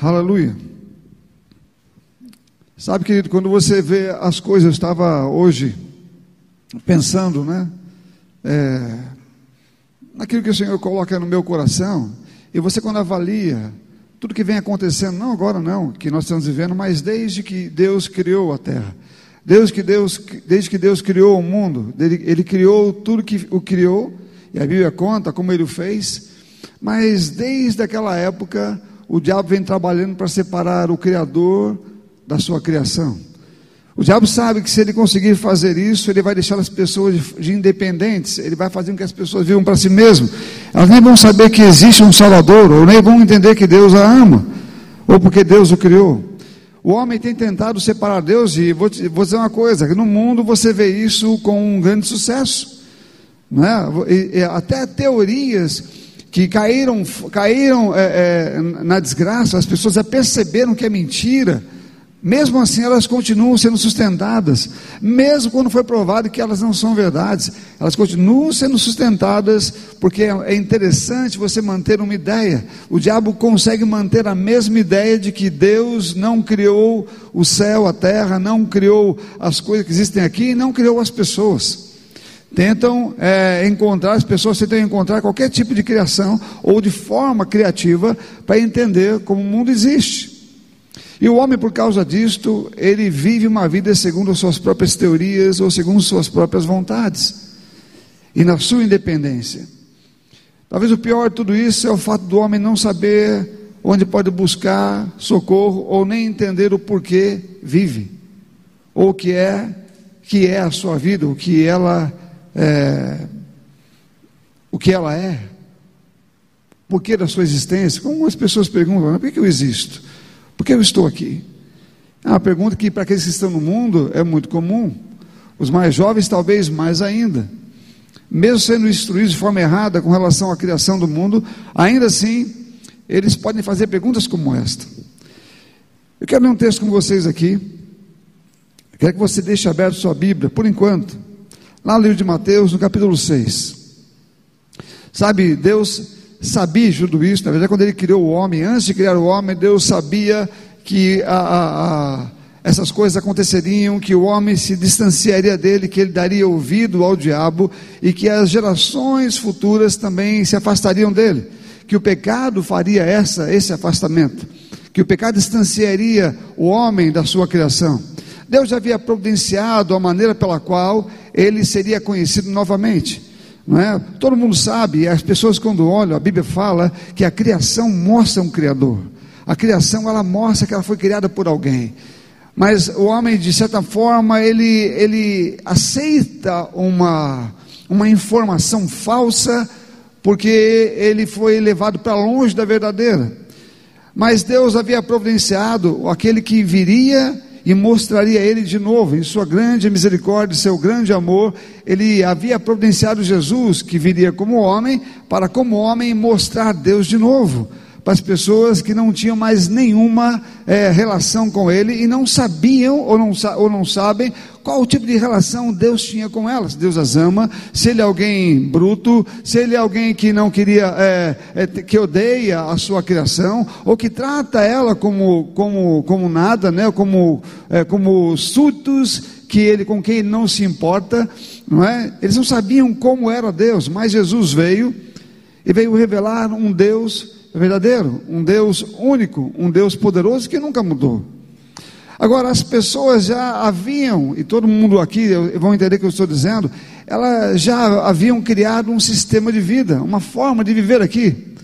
Aleluia. Sabe, querido, quando você vê as coisas, eu estava hoje pensando, né? É, naquilo que o Senhor coloca no meu coração, e você, quando avalia tudo que vem acontecendo, não agora não, que nós estamos vivendo, mas desde que Deus criou a terra, Deus que Deus, desde que Deus criou o mundo, ele, ele criou tudo que o criou, e a Bíblia conta como ele o fez, mas desde aquela época, o diabo vem trabalhando para separar o Criador da sua criação. O diabo sabe que se ele conseguir fazer isso, ele vai deixar as pessoas de, de independentes, ele vai fazer com que as pessoas vivam para si mesmo. Elas nem vão saber que existe um Salvador, ou nem vão entender que Deus a ama, ou porque Deus o criou. O homem tem tentado separar Deus, e vou, te, vou dizer uma coisa: no mundo você vê isso com um grande sucesso. Não é? E, e, até teorias que caíram, caíram é, é, na desgraça, as pessoas já perceberam que é mentira mesmo assim, elas continuam sendo sustentadas, mesmo quando foi provado que elas não são verdades, elas continuam sendo sustentadas, porque é interessante você manter uma ideia. O diabo consegue manter a mesma ideia de que Deus não criou o céu, a terra, não criou as coisas que existem aqui, e não criou as pessoas. Tentam é, encontrar, as pessoas tentam encontrar qualquer tipo de criação ou de forma criativa para entender como o mundo existe. E o homem, por causa disto, ele vive uma vida segundo as suas próprias teorias ou segundo suas próprias vontades e na sua independência. Talvez o pior de tudo isso é o fato do homem não saber onde pode buscar socorro ou nem entender o porquê vive, ou o que é que é a sua vida, o que ela é, o que ela é, por que da sua existência. Como as pessoas perguntam, por que eu existo? Por que eu estou aqui? É uma pergunta que para aqueles que estão no mundo é muito comum. Os mais jovens, talvez mais ainda. Mesmo sendo instruídos de forma errada com relação à criação do mundo, ainda assim, eles podem fazer perguntas como esta. Eu quero ler um texto com vocês aqui. Quero que você deixe aberto sua Bíblia, por enquanto. Lá no livro de Mateus, no capítulo 6. Sabe, Deus sabia tudo isso, na verdade, quando ele criou o homem, antes de criar o homem, Deus sabia que a, a, a, essas coisas aconteceriam, que o homem se distanciaria dele, que ele daria ouvido ao diabo e que as gerações futuras também se afastariam dele, que o pecado faria essa, esse afastamento, que o pecado distanciaria o homem da sua criação. Deus já havia providenciado a maneira pela qual ele seria conhecido novamente. Não é? Todo mundo sabe, as pessoas quando olham, a Bíblia fala que a criação mostra um Criador. A criação ela mostra que ela foi criada por alguém. Mas o homem, de certa forma, ele, ele aceita uma, uma informação falsa, porque ele foi levado para longe da verdadeira. Mas Deus havia providenciado aquele que viria e mostraria ele de novo, em sua grande misericórdia, seu grande amor, ele havia providenciado Jesus, que viria como homem, para como homem mostrar Deus de novo para as pessoas que não tinham mais nenhuma é, relação com ele e não sabiam ou não, ou não sabem qual o tipo de relação Deus tinha com elas. Deus as ama, se ele é alguém bruto, se ele é alguém que não queria, é, é, que odeia a sua criação, ou que trata ela como, como, como nada, né? como, é, como súditos que ele, com quem ele não se importa, não é? Eles não sabiam como era Deus, mas Jesus veio e veio revelar um Deus verdadeiro, um Deus único, um Deus poderoso que nunca mudou. Agora, as pessoas já haviam, e todo mundo aqui vão entender o que eu estou dizendo, elas já haviam criado um sistema de vida, uma forma de viver aqui,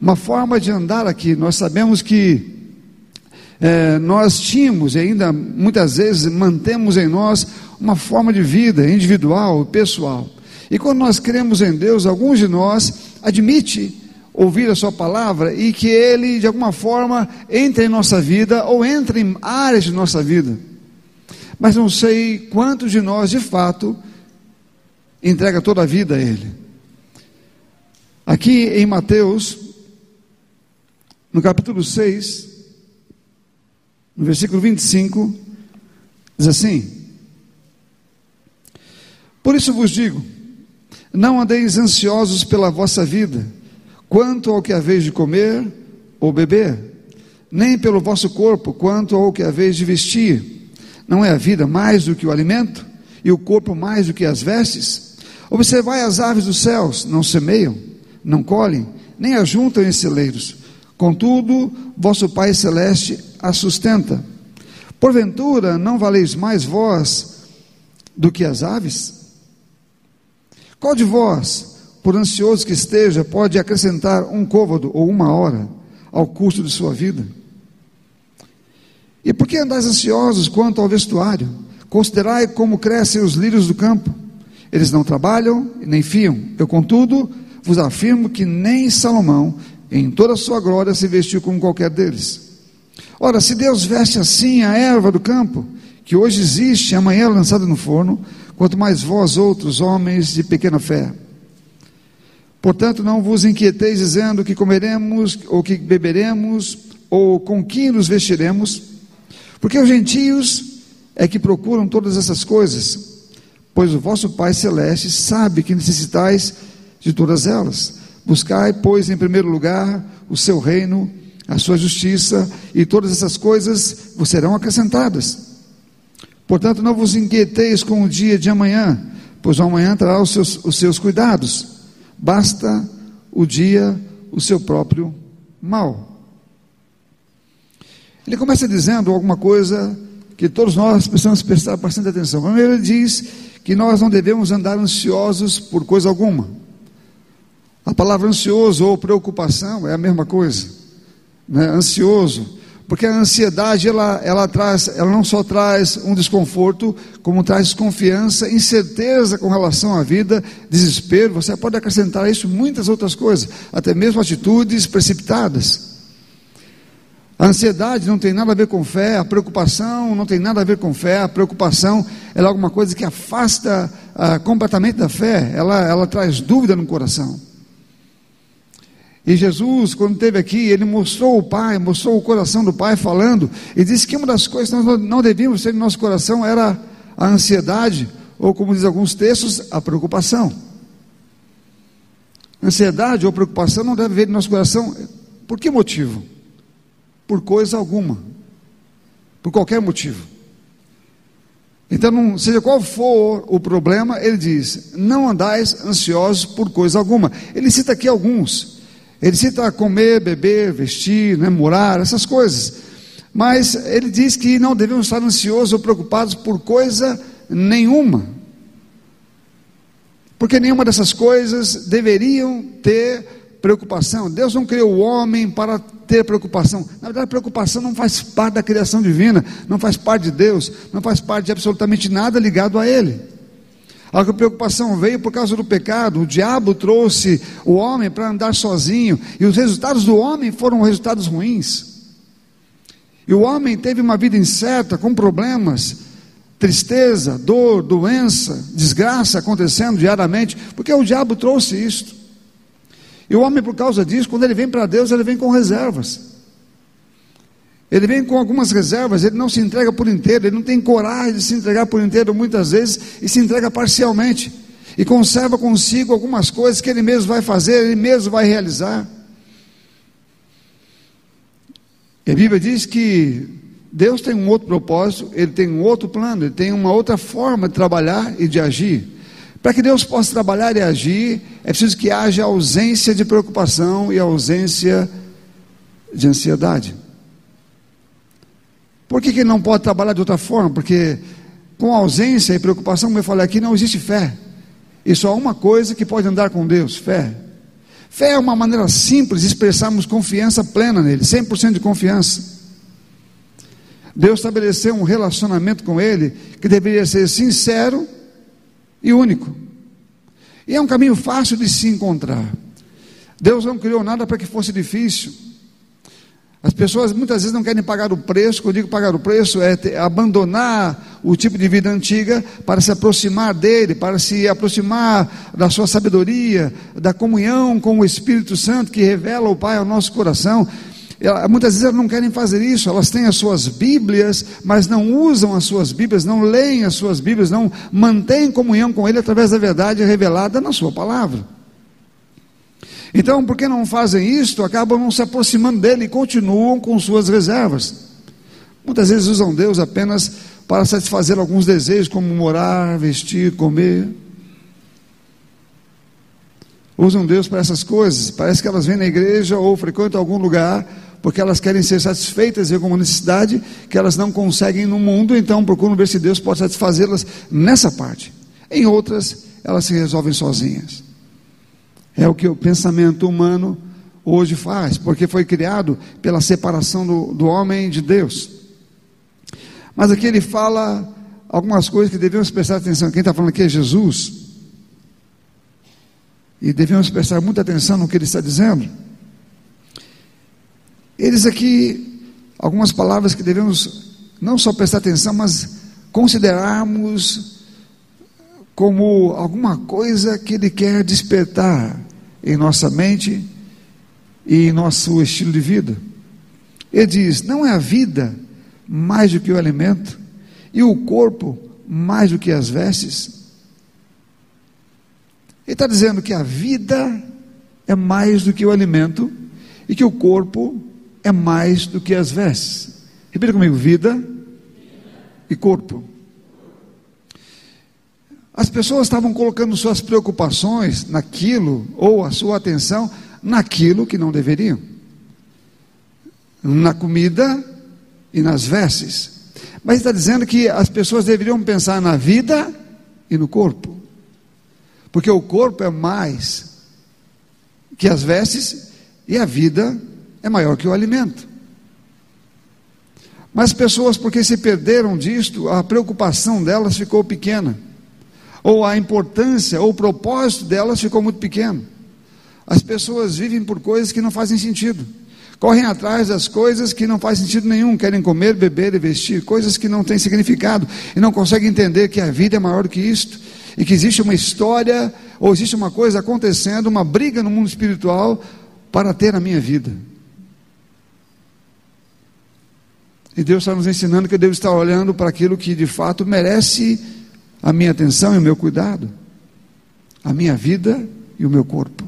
uma forma de andar aqui. Nós sabemos que é, nós tínhamos e ainda muitas vezes mantemos em nós uma forma de vida individual, pessoal. E quando nós cremos em Deus, alguns de nós admite ouvir a Sua palavra e que Ele, de alguma forma, entre em nossa vida ou entre em áreas de nossa vida. Mas não sei quantos de nós, de fato, entrega toda a vida a Ele. Aqui em Mateus, no capítulo 6, no versículo 25, diz assim: Por isso vos digo, não andeis ansiosos pela vossa vida quanto ao que haveis de comer ou beber, nem pelo vosso corpo, quanto ao que haveis de vestir. Não é a vida mais do que o alimento, e o corpo mais do que as vestes? Observai as aves dos céus, não semeiam, não colhem, nem ajuntam em celeiros. Contudo, vosso Pai Celeste a sustenta. Porventura, não valeis mais vós do que as aves? Qual de vós, por ansioso que esteja, pode acrescentar um côvado ou uma hora ao custo de sua vida? E por que andais ansiosos quanto ao vestuário? Considerai como crescem os lírios do campo. Eles não trabalham nem fiam. Eu, contudo, vos afirmo que nem Salomão, em toda a sua glória, se vestiu como qualquer deles. Ora, se Deus veste assim a erva do campo, que hoje existe, amanhã é lançada no forno, quanto mais vós outros, homens de pequena fé. Portanto, não vos inquieteis dizendo que comeremos, ou que beberemos, ou com que nos vestiremos, porque os gentios é que procuram todas essas coisas, pois o vosso Pai Celeste sabe que necessitais de todas elas. Buscai, pois, em primeiro lugar o seu reino, a sua justiça, e todas essas coisas vos serão acrescentadas. Portanto, não vos inquieteis com o dia de amanhã, pois o amanhã trará os seus, os seus cuidados. Basta o dia o seu próprio mal. Ele começa dizendo alguma coisa que todos nós precisamos prestar bastante atenção. Primeiro, ele diz que nós não devemos andar ansiosos por coisa alguma. A palavra ansioso ou preocupação é a mesma coisa. Né? Ansioso porque a ansiedade, ela, ela, traz, ela não só traz um desconforto, como traz desconfiança, incerteza com relação à vida, desespero. Você pode acrescentar a isso muitas outras coisas, até mesmo atitudes precipitadas. A ansiedade não tem nada a ver com fé, a preocupação não tem nada a ver com fé, a preocupação é alguma coisa que afasta ah, completamente da fé, ela, ela traz dúvida no coração. E Jesus, quando esteve aqui, ele mostrou o Pai, mostrou o coração do Pai falando, e disse que uma das coisas que nós não devíamos ter no nosso coração era a ansiedade, ou como diz alguns textos, a preocupação. Ansiedade ou preocupação não deve vir no nosso coração, por que motivo? Por coisa alguma, por qualquer motivo. Então, não, seja qual for o problema, ele diz: não andais ansiosos por coisa alguma. Ele cita aqui alguns. Ele cita comer, beber, vestir, né, morar, essas coisas. Mas ele diz que não devemos estar ansiosos ou preocupados por coisa nenhuma. Porque nenhuma dessas coisas deveriam ter preocupação. Deus não criou o homem para ter preocupação. Na verdade, preocupação não faz parte da criação divina, não faz parte de Deus, não faz parte de absolutamente nada ligado a Ele. A preocupação veio por causa do pecado. O diabo trouxe o homem para andar sozinho, e os resultados do homem foram resultados ruins. E o homem teve uma vida incerta, com problemas, tristeza, dor, doença, desgraça acontecendo diariamente, porque o diabo trouxe isto. E o homem, por causa disso, quando ele vem para Deus, ele vem com reservas. Ele vem com algumas reservas, ele não se entrega por inteiro, ele não tem coragem de se entregar por inteiro muitas vezes e se entrega parcialmente. E conserva consigo algumas coisas que ele mesmo vai fazer, ele mesmo vai realizar. E a Bíblia diz que Deus tem um outro propósito, ele tem um outro plano, ele tem uma outra forma de trabalhar e de agir. Para que Deus possa trabalhar e agir, é preciso que haja ausência de preocupação e ausência de ansiedade. Por que, que ele não pode trabalhar de outra forma? Porque com ausência e preocupação, como eu falei aqui, não existe fé. E só há uma coisa que pode andar com Deus: fé. Fé é uma maneira simples de expressarmos confiança plena nele, 100% de confiança. Deus estabeleceu um relacionamento com Ele que deveria ser sincero e único. E é um caminho fácil de se encontrar. Deus não criou nada para que fosse difícil. As pessoas muitas vezes não querem pagar o preço, quando eu digo pagar o preço, é abandonar o tipo de vida antiga para se aproximar dele, para se aproximar da sua sabedoria, da comunhão com o Espírito Santo que revela o Pai ao nosso coração. Muitas vezes elas não querem fazer isso, elas têm as suas Bíblias, mas não usam as suas Bíblias, não leem as suas Bíblias, não mantêm comunhão com Ele através da verdade revelada na Sua palavra. Então, porque não fazem isto, acabam não se aproximando dele e continuam com suas reservas. Muitas vezes usam Deus apenas para satisfazer alguns desejos, como morar, vestir, comer. Usam Deus para essas coisas. Parece que elas vêm na igreja ou frequentam algum lugar porque elas querem ser satisfeitas em alguma necessidade que elas não conseguem no mundo, então procuram ver se Deus pode satisfazê-las nessa parte. Em outras, elas se resolvem sozinhas. É o que o pensamento humano hoje faz, porque foi criado pela separação do, do homem de Deus. Mas aqui ele fala algumas coisas que devemos prestar atenção. Quem está falando aqui é Jesus. E devemos prestar muita atenção no que ele está dizendo. Eles aqui, algumas palavras que devemos não só prestar atenção, mas considerarmos como alguma coisa que ele quer despertar em nossa mente e em nosso estilo de vida. Ele diz: não é a vida mais do que o alimento, e o corpo mais do que as vestes. Ele está dizendo que a vida é mais do que o alimento e que o corpo é mais do que as vestes. Repita comigo: vida e corpo. As pessoas estavam colocando suas preocupações naquilo, ou a sua atenção naquilo que não deveriam. Na comida e nas vestes. Mas está dizendo que as pessoas deveriam pensar na vida e no corpo. Porque o corpo é mais que as vestes e a vida é maior que o alimento. Mas pessoas, porque se perderam disto, a preocupação delas ficou pequena ou a importância, ou o propósito delas ficou muito pequeno. As pessoas vivem por coisas que não fazem sentido. Correm atrás das coisas que não fazem sentido nenhum, querem comer, beber e vestir, coisas que não têm significado e não conseguem entender que a vida é maior que isto e que existe uma história ou existe uma coisa acontecendo, uma briga no mundo espiritual para ter a minha vida. E Deus está nos ensinando que eu devo estar olhando para aquilo que de fato merece a minha atenção e o meu cuidado, a minha vida e o meu corpo.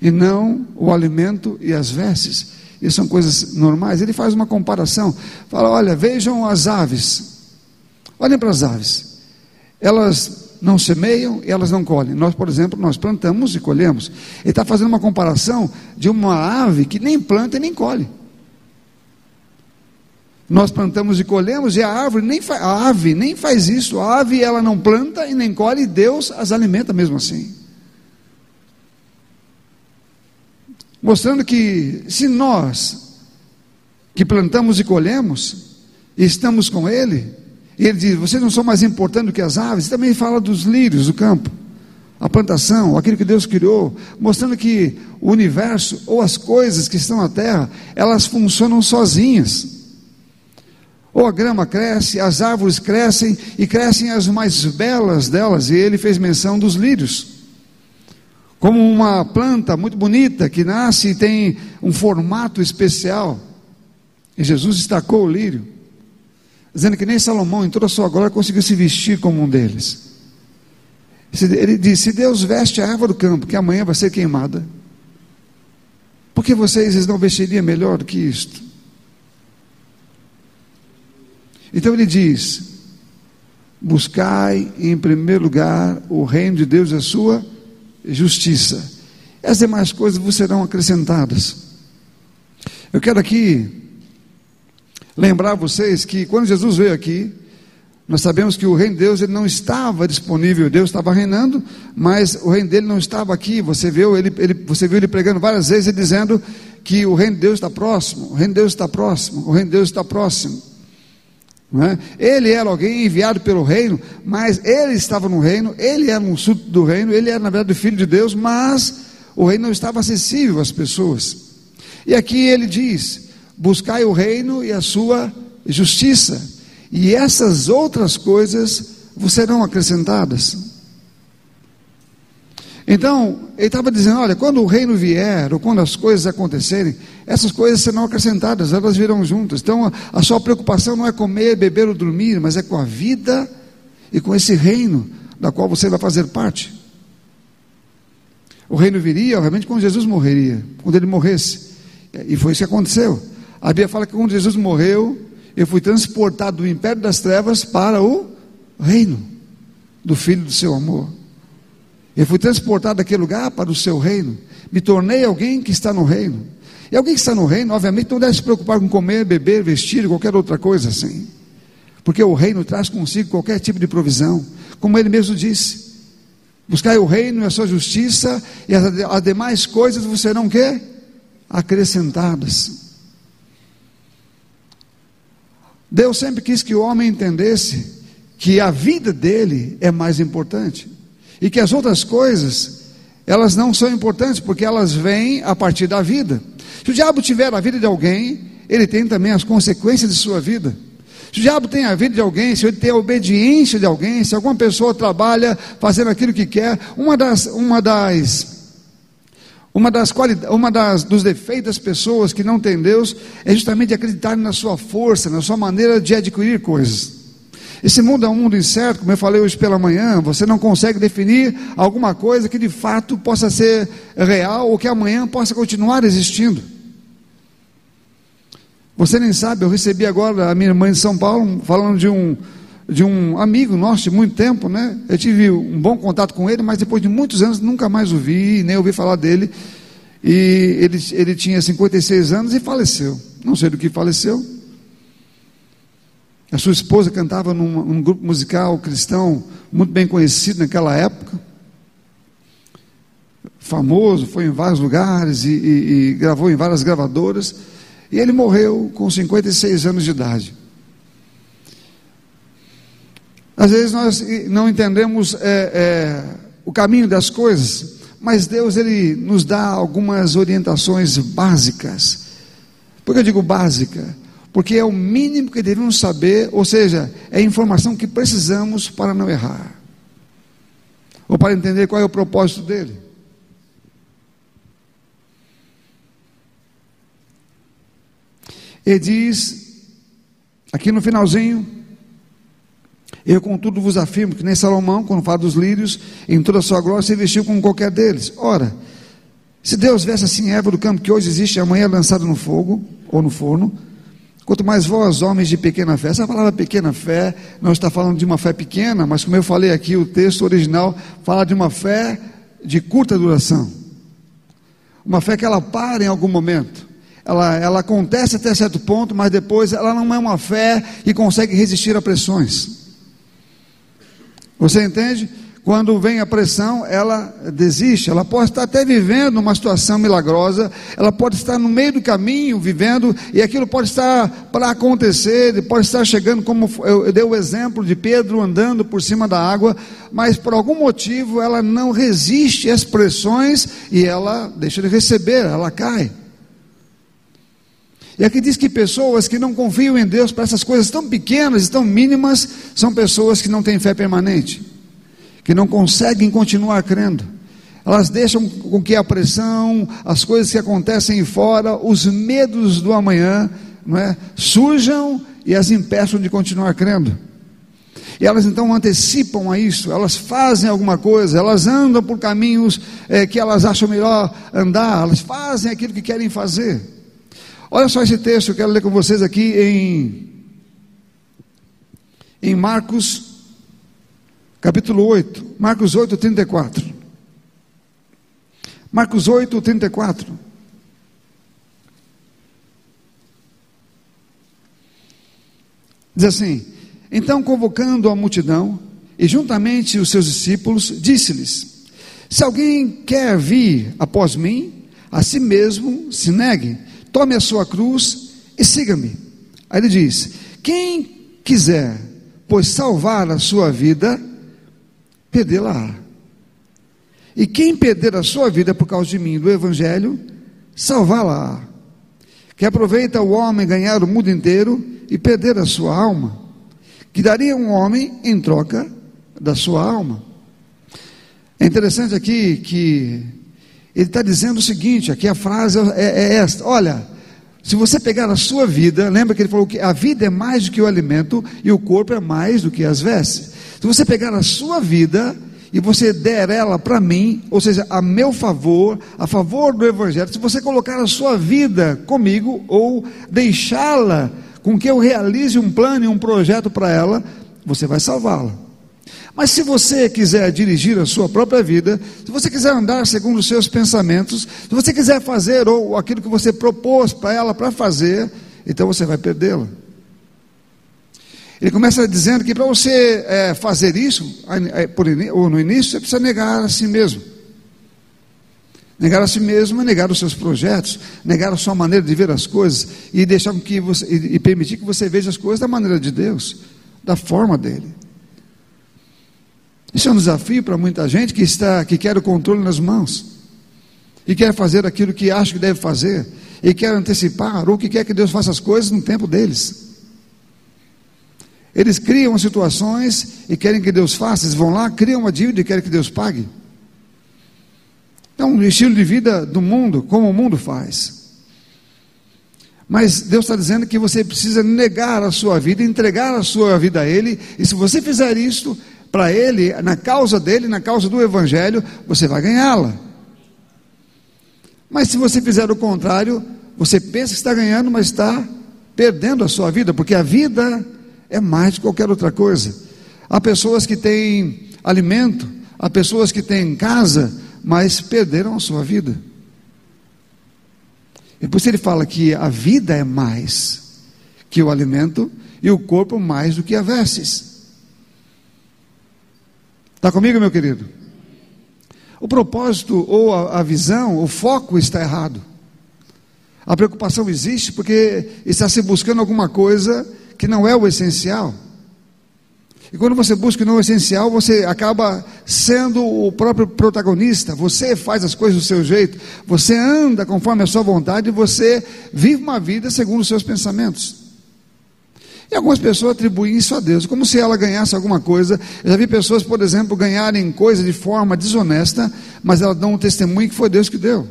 E não o alimento e as vestes. Isso são coisas normais. Ele faz uma comparação. Fala: olha, vejam as aves. Olhem para as aves. Elas não semeiam e elas não colhem. Nós, por exemplo, nós plantamos e colhemos. Ele está fazendo uma comparação de uma ave que nem planta e nem colhe. Nós plantamos e colhemos e a árvore nem a ave nem faz isso. A ave ela não planta e nem colhe, e Deus as alimenta mesmo assim. Mostrando que se nós que plantamos e colhemos, estamos com ele, ele diz: "Vocês não são mais importantes do que as aves". E também fala dos lírios do campo. A plantação, aquilo que Deus criou, mostrando que o universo ou as coisas que estão na terra, elas funcionam sozinhas. Ou a grama cresce, as árvores crescem e crescem as mais belas delas, e ele fez menção dos lírios. Como uma planta muito bonita que nasce e tem um formato especial. E Jesus destacou o lírio, dizendo que nem Salomão, em toda a sua glória, conseguiu se vestir como um deles. Ele disse: Se Deus veste a árvore do campo, que amanhã vai ser queimada, por que vocês não vestiriam melhor do que isto? Então ele diz: buscai em primeiro lugar o reino de Deus e a sua justiça. As demais coisas vos serão acrescentadas. Eu quero aqui lembrar vocês que quando Jesus veio aqui, nós sabemos que o reino de Deus ele não estava disponível, Deus estava reinando, mas o reino dele não estava aqui. Você viu ele, ele, você viu ele pregando várias vezes e dizendo que o reino de Deus está próximo, o reino de Deus está próximo, o reino de Deus está próximo. É? Ele era alguém enviado pelo reino, mas ele estava no reino, ele era um súdito do reino, ele era na verdade filho de Deus, mas o reino não estava acessível às pessoas. E aqui ele diz: buscai o reino e a sua justiça, e essas outras coisas vos serão acrescentadas. Então, ele estava dizendo: olha, quando o reino vier, ou quando as coisas acontecerem, essas coisas serão acrescentadas, elas virão juntas. Então, a, sua preocupação não é comer, beber ou dormir, mas é com a vida e com esse reino da qual você vai fazer parte. O reino viria, obviamente, quando Jesus morreria, quando ele morresse. E foi isso que aconteceu. A Bíblia fala que quando Jesus morreu, eu fui transportado do império das trevas para o reino do Filho do seu amor. Eu fui transportado daquele lugar para o seu reino. Me tornei alguém que está no reino. E alguém que está no reino, obviamente, não deve se preocupar com comer, beber, vestir, qualquer outra coisa assim. Porque o reino traz consigo qualquer tipo de provisão. Como ele mesmo disse. Buscai o reino e a sua justiça, e as, demais coisas você não quer acrescentadas. Deus sempre quis que o homem entendesse que a vida dele é mais importante e que as outras coisas elas não são importantes porque elas vêm a partir da vida. Se o diabo tiver a vida de alguém, ele tem também as consequências de sua vida. Se o diabo tem a vida de alguém, se ele tem a obediência de alguém, se alguma pessoa trabalha fazendo aquilo que quer, uma das, uma das uma das, qualidades, uma das dos defeitos das pessoas que não têm Deus é justamente acreditar na sua força, na sua maneira de adquirir coisas. Esse mundo é um mundo incerto, como eu falei hoje pela manhã, você não consegue definir alguma coisa que de fato possa ser real ou que amanhã possa continuar existindo. Você nem sabe, eu recebi agora a minha irmã em São Paulo falando de um de um amigo nosso de muito tempo, né? Eu tive um bom contato com ele, mas depois de muitos anos nunca mais o vi, nem ouvi falar dele. E ele, ele tinha 56 anos e faleceu. Não sei do que faleceu. A sua esposa cantava num, num grupo musical cristão muito bem conhecido naquela época. Famoso, foi em vários lugares e, e, e gravou em várias gravadoras. E ele morreu com 56 anos de idade. Às vezes nós não entendemos é, é, o caminho das coisas, mas Deus ele nos dá algumas orientações básicas. Por que eu digo básica? Porque é o mínimo que devemos saber, ou seja, é a informação que precisamos para não errar, ou para entender qual é o propósito dele. Ele diz, aqui no finalzinho, eu, contudo, vos afirmo que nem Salomão, quando fala dos lírios, em toda a sua glória, se vestiu como qualquer deles. Ora, se Deus veste assim a erva do campo que hoje existe e amanhã é lançada no fogo ou no forno, quanto mais vós, homens de pequena fé. Essa palavra pequena fé não está falando de uma fé pequena, mas como eu falei aqui, o texto original fala de uma fé de curta duração. Uma fé que ela para em algum momento. Ela, ela acontece até certo ponto, mas depois ela não é uma fé que consegue resistir a pressões. Você entende? Quando vem a pressão, ela desiste. Ela pode estar até vivendo uma situação milagrosa, ela pode estar no meio do caminho vivendo, e aquilo pode estar para acontecer, pode estar chegando, como eu dei o exemplo de Pedro andando por cima da água, mas por algum motivo ela não resiste às pressões e ela deixa de receber, ela cai. E aqui diz que pessoas que não confiam em Deus para essas coisas tão pequenas e tão mínimas são pessoas que não têm fé permanente, que não conseguem continuar crendo. Elas deixam com que a pressão, as coisas que acontecem fora, os medos do amanhã, não é, surjam e as impeçam de continuar crendo. E elas então antecipam a isso, elas fazem alguma coisa, elas andam por caminhos é, que elas acham melhor andar, elas fazem aquilo que querem fazer. Olha só esse texto, eu quero ler com vocês aqui em, em Marcos, capítulo 8, Marcos 8, 34. Marcos 8, 34. Diz assim: Então, convocando a multidão e juntamente os seus discípulos, disse-lhes: Se alguém quer vir após mim, a si mesmo se negue tome a sua cruz e siga-me. Aí ele diz: quem quiser, pois salvar a sua vida, perdê-la. E quem perder a sua vida por causa de mim, do Evangelho, salvá-la. Que aproveita o homem ganhar o mundo inteiro e perder a sua alma. Que daria um homem em troca da sua alma. É interessante aqui que ele está dizendo o seguinte: aqui a frase é, é esta: olha, se você pegar a sua vida, lembra que ele falou que a vida é mais do que o alimento e o corpo é mais do que as vestes. Se você pegar a sua vida e você der ela para mim, ou seja, a meu favor, a favor do Evangelho, se você colocar a sua vida comigo ou deixá-la com que eu realize um plano e um projeto para ela, você vai salvá-la. Mas se você quiser dirigir a sua própria vida, se você quiser andar segundo os seus pensamentos, se você quiser fazer ou aquilo que você propôs para ela para fazer, então você vai perdê-la. Ele começa dizendo que para você é, fazer isso, é, ou no início, você precisa negar a si mesmo. Negar a si mesmo é negar os seus projetos, negar a sua maneira de ver as coisas e deixar que você e permitir que você veja as coisas da maneira de Deus, da forma dele. Isso é um desafio para muita gente que está que quer o controle nas mãos e quer fazer aquilo que acha que deve fazer e quer antecipar ou que quer que Deus faça as coisas no tempo deles. Eles criam situações e querem que Deus faça, eles vão lá, criam uma dívida e querem que Deus pague. Então, o estilo de vida do mundo, como o mundo faz. Mas Deus está dizendo que você precisa negar a sua vida, entregar a sua vida a Ele, e se você fizer isso para Ele, na causa dele, na causa do Evangelho, você vai ganhá-la. Mas se você fizer o contrário, você pensa que está ganhando, mas está perdendo a sua vida, porque a vida é mais de qualquer outra coisa. Há pessoas que têm alimento, há pessoas que têm casa, mas perderam a sua vida. E por isso ele fala que a vida é mais que o alimento e o corpo mais do que a vestes. Está comigo, meu querido? O propósito ou a, a visão, o foco está errado. A preocupação existe porque está se buscando alguma coisa que não é o essencial. E quando você busca o não essencial, você acaba sendo o próprio protagonista. Você faz as coisas do seu jeito, você anda conforme a sua vontade e você vive uma vida segundo os seus pensamentos. E algumas pessoas atribuem isso a Deus, como se ela ganhasse alguma coisa. Eu já vi pessoas, por exemplo, ganharem coisa de forma desonesta, mas elas dão um testemunho que foi Deus que deu.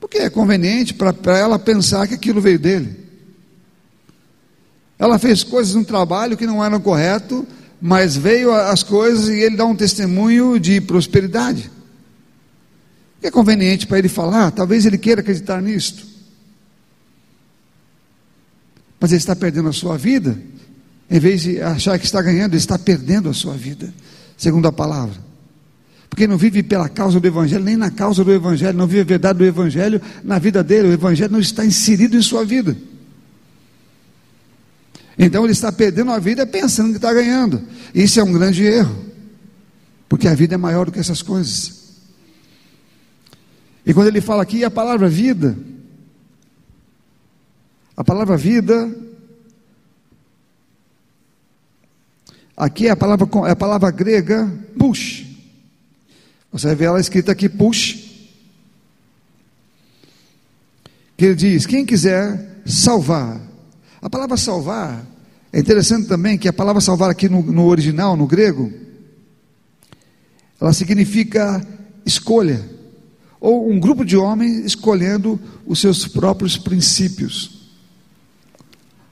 Porque é conveniente para ela pensar que aquilo veio dele. Ela fez coisas no trabalho que não eram correto, mas veio as coisas e ele dá um testemunho de prosperidade. É conveniente para ele falar, talvez ele queira acreditar nisto. Mas ele está perdendo a sua vida, em vez de achar que está ganhando, ele está perdendo a sua vida, segundo a palavra. Porque não vive pela causa do Evangelho, nem na causa do Evangelho, não vive a verdade do Evangelho na vida dele, o Evangelho não está inserido em sua vida. Então ele está perdendo a vida pensando que está ganhando. Isso é um grande erro, porque a vida é maior do que essas coisas. E quando ele fala aqui a palavra vida, a palavra vida, aqui é a palavra, é a palavra grega push. Você ver ela escrita aqui push. Que ele diz: quem quiser salvar. A palavra salvar é interessante também que a palavra salvar aqui no, no original, no grego, ela significa escolha, ou um grupo de homens escolhendo os seus próprios princípios.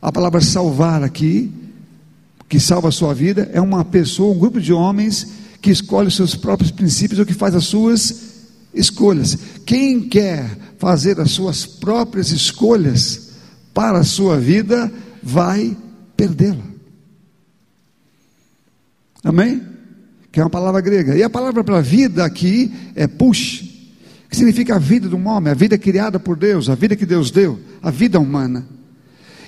A palavra salvar aqui, que salva a sua vida, é uma pessoa, um grupo de homens que escolhe os seus próprios princípios ou que faz as suas escolhas. Quem quer fazer as suas próprias escolhas para a sua vida, vai perdê-la. Amém? Que é uma palavra grega. E a palavra para vida aqui é push, que significa a vida de um homem, a vida criada por Deus, a vida que Deus deu, a vida humana.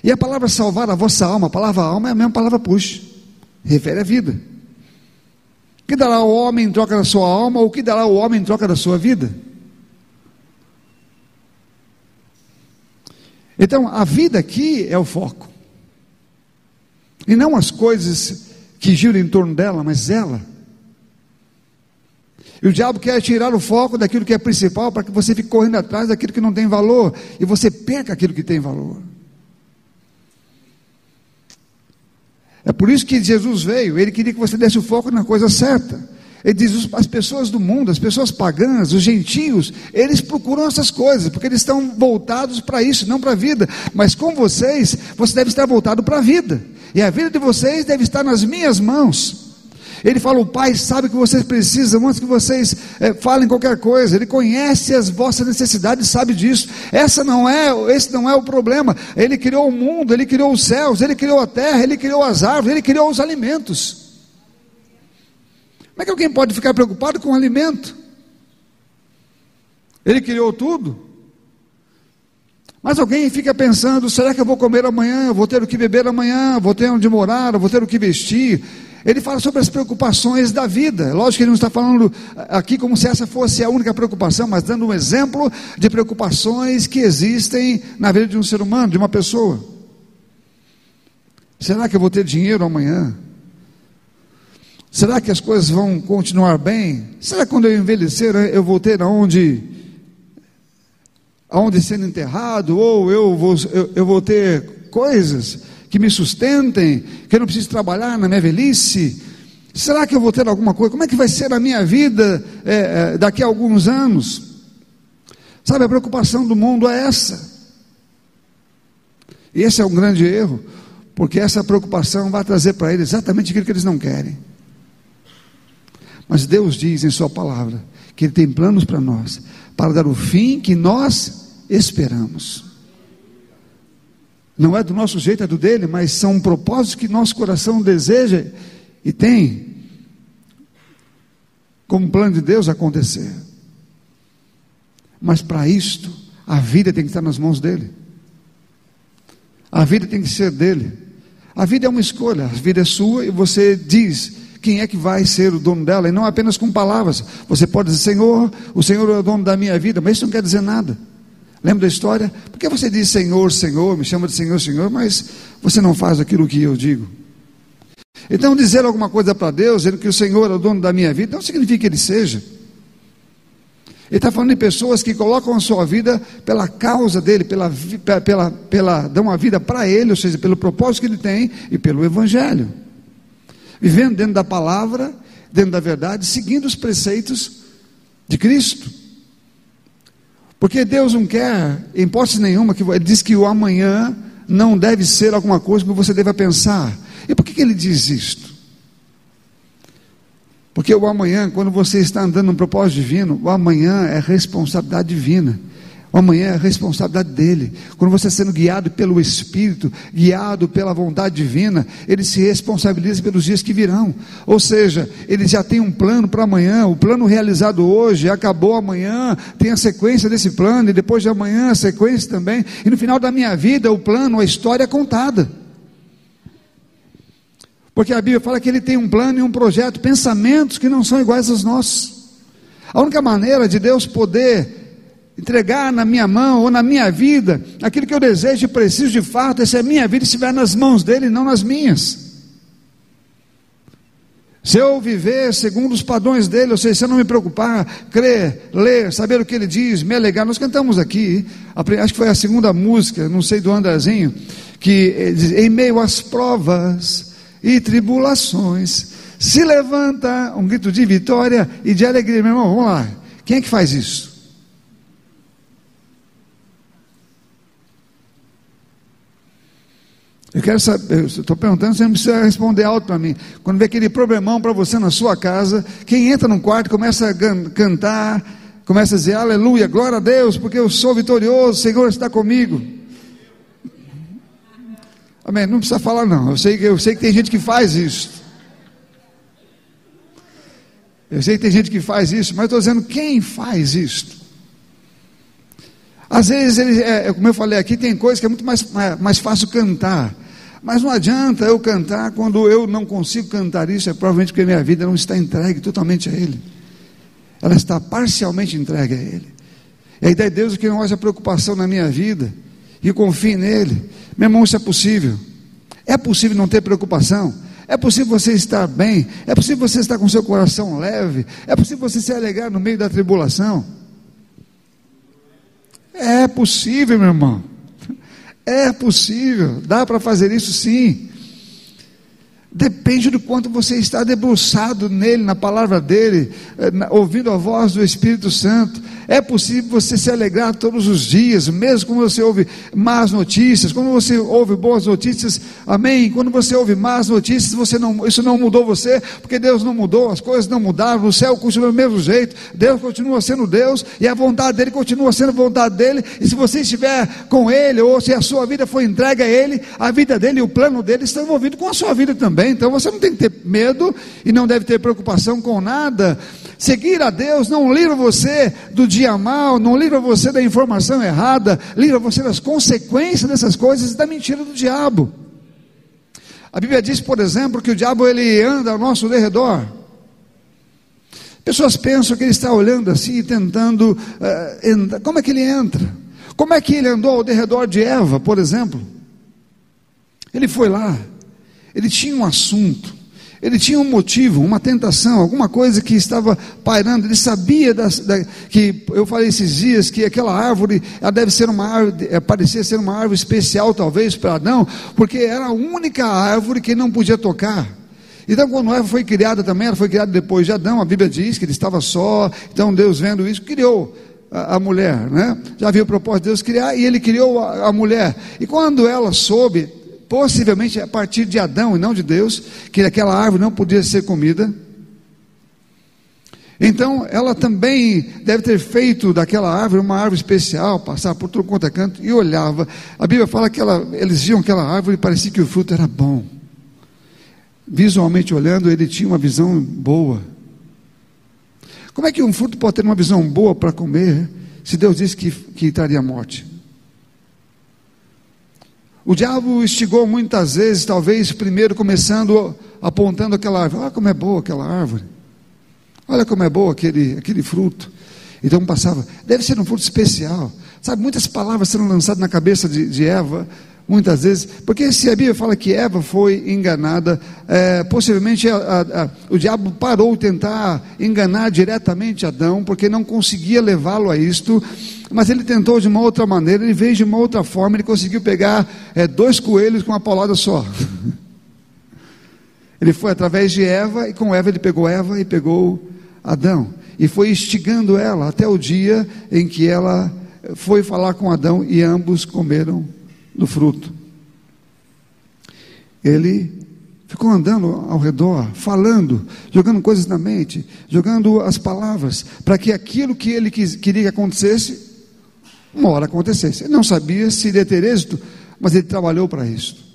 E a palavra salvar a vossa alma, a palavra alma é a mesma palavra push, refere à vida. Que dará o homem em troca da sua alma, ou que dará o homem em troca da sua vida? Então, a vida aqui é o foco. E não as coisas que giram em torno dela, mas ela. E o diabo quer tirar o foco daquilo que é principal para que você fique correndo atrás daquilo que não tem valor e você perca aquilo que tem valor. É por isso que Jesus veio, ele queria que você desse o foco na coisa certa. Ele diz: as pessoas do mundo, as pessoas pagãs, os gentios, eles procuram essas coisas, porque eles estão voltados para isso, não para a vida. Mas com vocês, você deve estar voltado para a vida. E a vida de vocês deve estar nas minhas mãos. Ele fala: o Pai sabe o que vocês precisam antes que vocês é, falem qualquer coisa. Ele conhece as vossas necessidades, sabe disso. Essa não é, esse não é o problema. Ele criou o mundo, ele criou os céus, ele criou a terra, ele criou as árvores, ele criou os alimentos. Como é que alguém pode ficar preocupado com o alimento? Ele criou tudo. Mas alguém fica pensando: será que eu vou comer amanhã? Eu vou ter o que beber amanhã? Vou ter onde morar? Vou ter o que vestir? Ele fala sobre as preocupações da vida. Lógico que ele não está falando aqui como se essa fosse a única preocupação, mas dando um exemplo de preocupações que existem na vida de um ser humano, de uma pessoa. Será que eu vou ter dinheiro amanhã? Será que as coisas vão continuar bem? Será que quando eu envelhecer eu vou ter aonde, aonde ser enterrado? Ou eu vou, eu, eu vou ter coisas que me sustentem, que eu não preciso trabalhar na minha velhice? Será que eu vou ter alguma coisa? Como é que vai ser a minha vida é, é, daqui a alguns anos? Sabe, a preocupação do mundo é essa. E esse é um grande erro, porque essa preocupação vai trazer para eles exatamente aquilo que eles não querem. Mas Deus diz em Sua palavra que Ele tem planos para nós, para dar o fim que nós esperamos. Não é do nosso jeito, é do dele, mas são propósitos que nosso coração deseja e tem como plano de Deus acontecer. Mas para isto, a vida tem que estar nas mãos dele. A vida tem que ser dele. A vida é uma escolha, a vida é sua e você diz quem é que vai ser o dono dela, e não apenas com palavras. Você pode dizer, Senhor, o Senhor é o dono da minha vida, mas isso não quer dizer nada. Lembra da história? Por que você diz Senhor, Senhor, me chama de Senhor, Senhor, mas você não faz aquilo que eu digo? Então, dizer alguma coisa para Deus, dizendo que o Senhor é o dono da minha vida, não significa que Ele seja. Ele está falando de pessoas que colocam a sua vida pela causa dele, pela, pela, pela, dão a vida para ele, ou seja, pelo propósito que ele tem e pelo Evangelho. Vivendo dentro da palavra, dentro da verdade, seguindo os preceitos de Cristo. Porque Deus não quer, em hipótese nenhuma, que ele diz que o amanhã não deve ser alguma coisa que você deva pensar. E por que, que ele diz isto? Porque o amanhã, quando você está andando num propósito divino, o amanhã é responsabilidade divina. Amanhã é a responsabilidade dele. Quando você está sendo guiado pelo Espírito, guiado pela vontade divina, ele se responsabiliza pelos dias que virão. Ou seja, ele já tem um plano para amanhã, o plano realizado hoje, acabou amanhã, tem a sequência desse plano, e depois de amanhã a sequência também. E no final da minha vida, o plano, a história é contada. Porque a Bíblia fala que ele tem um plano e um projeto, pensamentos que não são iguais aos nossos. A única maneira de Deus poder entregar na minha mão ou na minha vida aquilo que eu desejo e preciso de fato, essa é a minha vida estiver nas mãos dele e não nas minhas. Se eu viver segundo os padrões dele, ou seja, se eu não me preocupar, crer, ler, saber o que ele diz, me alegar, nós cantamos aqui, acho que foi a segunda música, não sei do Andazinho, que diz, em meio às provas e tribulações, se levanta um grito de vitória e de alegria, meu irmão, vamos lá, quem é que faz isso? Eu quero saber, estou perguntando, você não precisa responder alto para mim. Quando vê aquele problemão para você na sua casa, quem entra no quarto começa a cantar, começa a dizer aleluia, glória a Deus, porque eu sou vitorioso, o Senhor está comigo. Amém. Não precisa falar, não. Eu sei, eu sei que tem gente que faz isso. Eu sei que tem gente que faz isso, mas estou dizendo quem faz isso. Às vezes, ele, é, como eu falei aqui, tem coisas que é muito mais, mais fácil cantar. Mas não adianta eu cantar quando eu não consigo cantar isso, é provavelmente porque minha vida não está entregue totalmente a Ele. Ela está parcialmente entregue a Ele. E a ideia de Deus é que não haja preocupação na minha vida e confie nele. Meu irmão, isso é possível. É possível não ter preocupação. É possível você estar bem. É possível você estar com seu coração leve. É possível você se alegrar no meio da tribulação. É possível, meu irmão. É possível. Dá para fazer isso sim. Depende do quanto você está debruçado nele, na palavra dele, eh, ouvindo a voz do Espírito Santo. É possível você se alegrar todos os dias, mesmo quando você ouve más notícias, quando você ouve boas notícias, amém. Quando você ouve más notícias, você não, isso não mudou você, porque Deus não mudou, as coisas não mudaram, o céu continua do mesmo jeito, Deus continua sendo Deus, e a vontade dele continua sendo a vontade dele, e se você estiver com ele, ou se a sua vida foi entregue a ele, a vida dele e o plano dele estão envolvidos com a sua vida também também. Então você não tem que ter medo e não deve ter preocupação com nada. Seguir a Deus não livra você do dia mal, não livra você da informação errada, livra você das consequências dessas coisas e da mentira do diabo. A Bíblia diz, por exemplo, que o diabo ele anda ao nosso derredor. Pessoas pensam que ele está olhando assim, tentando. Uh, como é que ele entra? Como é que ele andou ao derredor de Eva, por exemplo? Ele foi lá, ele tinha um assunto, ele tinha um motivo, uma tentação, alguma coisa que estava pairando. Ele sabia da, que eu falei esses dias que aquela árvore, ela deve ser uma árvore, é, parecia ser uma árvore especial, talvez para Adão, porque era a única árvore que ele não podia tocar. Então, quando Eva foi criada também, ela foi criada depois de Adão, a Bíblia diz que ele estava só, então Deus vendo isso, criou a, a mulher, né? Já viu o propósito de Deus criar, e ele criou a, a mulher. E quando ela soube, possivelmente a partir de Adão e não de Deus, que aquela árvore não podia ser comida. Então, ela também deve ter feito daquela árvore uma árvore especial, passar por todo quanto é canto e olhava. A Bíblia fala que ela, eles viam aquela árvore e parecia que o fruto era bom. Visualmente olhando, ele tinha uma visão boa. Como é que um fruto pode ter uma visão boa para comer, se Deus disse que, que traria morte? O diabo instigou muitas vezes, talvez primeiro começando apontando aquela árvore. Olha como é boa aquela árvore. Olha como é boa aquele, aquele fruto. Então passava, deve ser um fruto especial. Sabe, muitas palavras sendo lançadas na cabeça de, de Eva, muitas vezes, porque se a Bíblia fala que Eva foi enganada, é, possivelmente a, a, a, o diabo parou tentar enganar diretamente Adão, porque não conseguia levá-lo a isto, mas ele tentou de uma outra maneira, ele veio de uma outra forma, ele conseguiu pegar é, dois coelhos com uma paulada só. ele foi através de Eva, e com Eva ele pegou Eva e pegou Adão, e foi instigando ela até o dia em que ela foi falar com Adão e ambos comeram do fruto. Ele ficou andando ao redor, falando, jogando coisas na mente, jogando as palavras, para que aquilo que ele quis, queria que acontecesse, uma hora acontecesse. Ele não sabia se iria ter êxito, mas ele trabalhou para isso.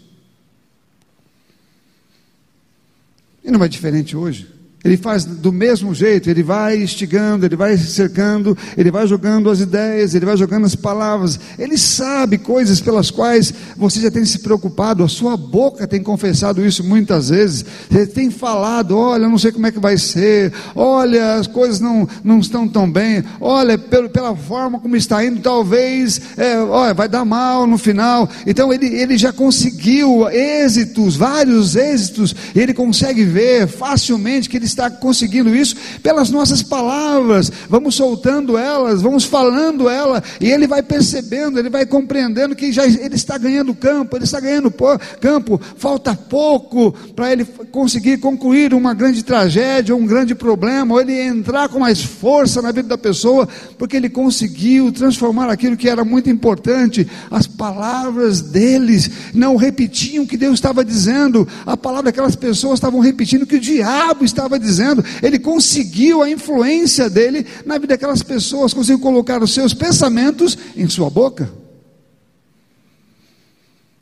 E não é diferente hoje. Ele faz do mesmo jeito, ele vai instigando, ele vai cercando, ele vai jogando as ideias, ele vai jogando as palavras. Ele sabe coisas pelas quais você já tem se preocupado, a sua boca tem confessado isso muitas vezes. Ele tem falado: olha, não sei como é que vai ser, olha, as coisas não, não estão tão bem, olha, pelo, pela forma como está indo, talvez, é, olha, vai dar mal no final. Então ele, ele já conseguiu êxitos, vários êxitos, ele consegue ver facilmente que ele está conseguindo isso? Pelas nossas palavras, vamos soltando elas, vamos falando ela, e ele vai percebendo, ele vai compreendendo que já ele está ganhando campo, ele está ganhando campo, falta pouco para ele conseguir concluir uma grande tragédia, um grande problema, ou ele entrar com mais força na vida da pessoa, porque ele conseguiu transformar aquilo que era muito importante, as palavras deles não repetiam o que Deus estava dizendo, a palavra daquelas pessoas estavam repetindo o que o diabo estava dizendo dizendo, ele conseguiu a influência dele na vida daquelas pessoas, conseguiu colocar os seus pensamentos em sua boca.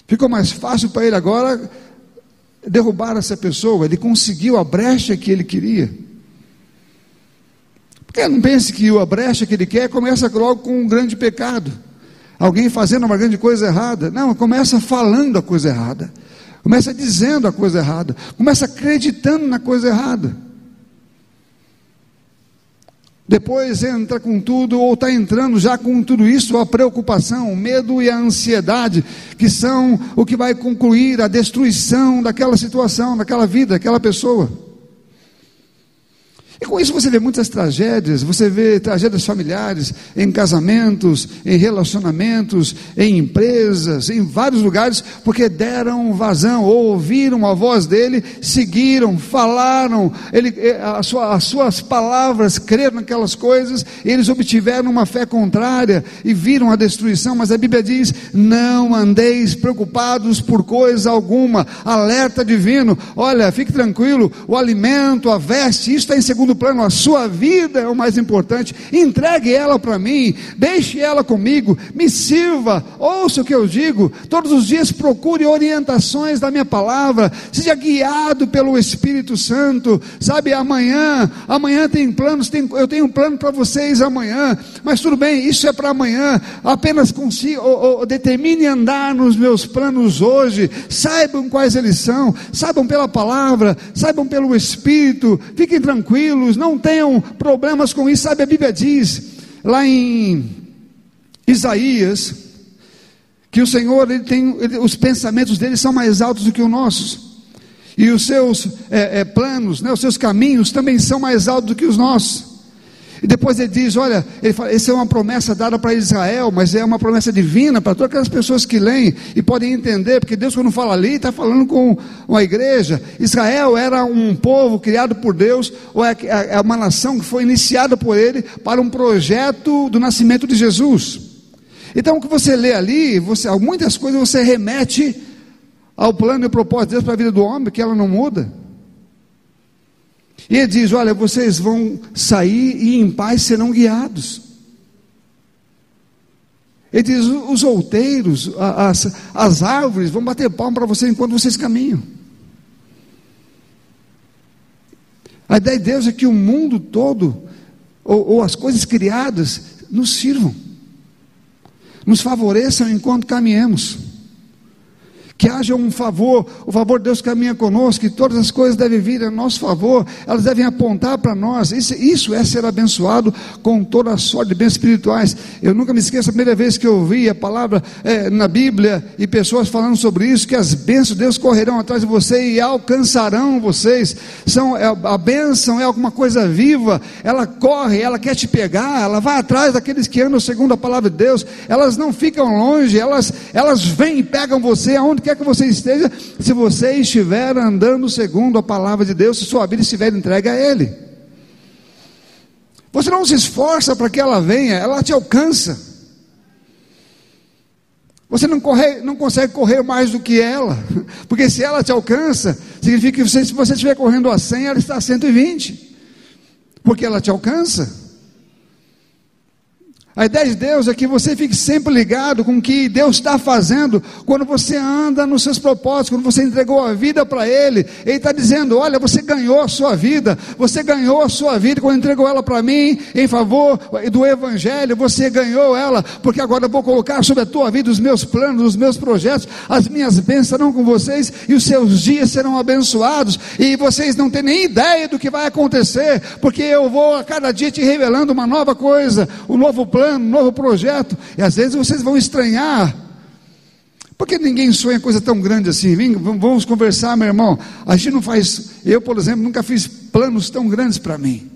Ficou mais fácil para ele agora derrubar essa pessoa, ele conseguiu a brecha que ele queria. Porque não pense que a brecha que ele quer começa logo com um grande pecado. Alguém fazendo uma grande coisa errada. Não, começa falando a coisa errada. Começa dizendo a coisa errada. Começa acreditando na coisa errada. Depois entra com tudo, ou está entrando já com tudo isso, a preocupação, o medo e a ansiedade, que são o que vai concluir a destruição daquela situação, daquela vida, daquela pessoa. E com isso você vê muitas tragédias, você vê tragédias familiares, em casamentos, em relacionamentos, em empresas, em vários lugares, porque deram vazão, ou ouviram a voz dele, seguiram, falaram, ele, eh, sua, as suas palavras creram naquelas coisas, eles obtiveram uma fé contrária e viram a destruição, mas a Bíblia diz: não andeis preocupados por coisa alguma, alerta divino, olha, fique tranquilo, o alimento, a veste, isso está em segundo segundo plano, a sua vida é o mais importante. Entregue ela para mim, deixe ela comigo, me sirva, ouça o que eu digo. Todos os dias procure orientações da minha palavra, seja guiado pelo Espírito Santo. Sabe, amanhã, amanhã tem planos, tem, eu tenho um plano para vocês amanhã, mas tudo bem, isso é para amanhã. Apenas consiga, ou, ou, determine andar nos meus planos hoje. Saibam quais eles são, saibam pela palavra, saibam pelo Espírito, fiquem tranquilos não tenham problemas com isso. Sabe, a Bíblia diz lá em Isaías que o Senhor ele tem ele, os pensamentos dele são mais altos do que os nossos. E os seus é, é, planos, né, os seus caminhos também são mais altos do que os nossos. E depois ele diz: Olha, ele fala, essa é uma promessa dada para Israel, mas é uma promessa divina para todas aquelas pessoas que leem e podem entender, porque Deus, quando fala ali, está falando com uma igreja. Israel era um povo criado por Deus, ou é, é uma nação que foi iniciada por Ele para um projeto do nascimento de Jesus. Então, o que você lê ali, você, muitas coisas você remete ao plano e propósito de Deus para a vida do homem, que ela não muda. E ele diz: Olha, vocês vão sair e em paz serão guiados. Ele diz: os outeiros, as, as árvores vão bater palma para vocês enquanto vocês caminham. A ideia de Deus é que o mundo todo, ou, ou as coisas criadas, nos sirvam, nos favoreçam enquanto caminhamos que haja um favor, o favor de Deus caminha conosco, que todas as coisas devem vir a nosso favor, elas devem apontar para nós. Isso, isso, é ser abençoado com toda a sorte de bens espirituais. Eu nunca me esqueço a primeira vez que eu ouvi a palavra é, na Bíblia e pessoas falando sobre isso, que as bênçãos de Deus correrão atrás de você e alcançarão vocês. São, é, a bênção é alguma coisa viva, ela corre, ela quer te pegar, ela vai atrás daqueles que andam segundo a palavra de Deus, elas não ficam longe, elas, elas vêm e pegam você aonde quer que você esteja, se você estiver andando segundo a palavra de Deus, se sua vida estiver entregue a Ele. Você não se esforça para que ela venha, ela te alcança. Você não, corre, não consegue correr mais do que ela, porque se ela te alcança, significa que você, se você estiver correndo a 100, ela está a 120, porque ela te alcança. A ideia de Deus é que você fique sempre ligado com o que Deus está fazendo quando você anda nos seus propósitos, quando você entregou a vida para Ele. Ele está dizendo: Olha, você ganhou a sua vida, você ganhou a sua vida quando entregou ela para mim em favor do Evangelho. Você ganhou ela, porque agora eu vou colocar sobre a tua vida os meus planos, os meus projetos, as minhas bênçãos serão com vocês e os seus dias serão abençoados. E vocês não têm nem ideia do que vai acontecer, porque eu vou a cada dia te revelando uma nova coisa, um novo plano plano, um novo projeto, e às vezes vocês vão estranhar. Porque ninguém sonha coisa tão grande assim. Vem, vamos conversar, meu irmão. A gente não faz. Eu, por exemplo, nunca fiz planos tão grandes para mim.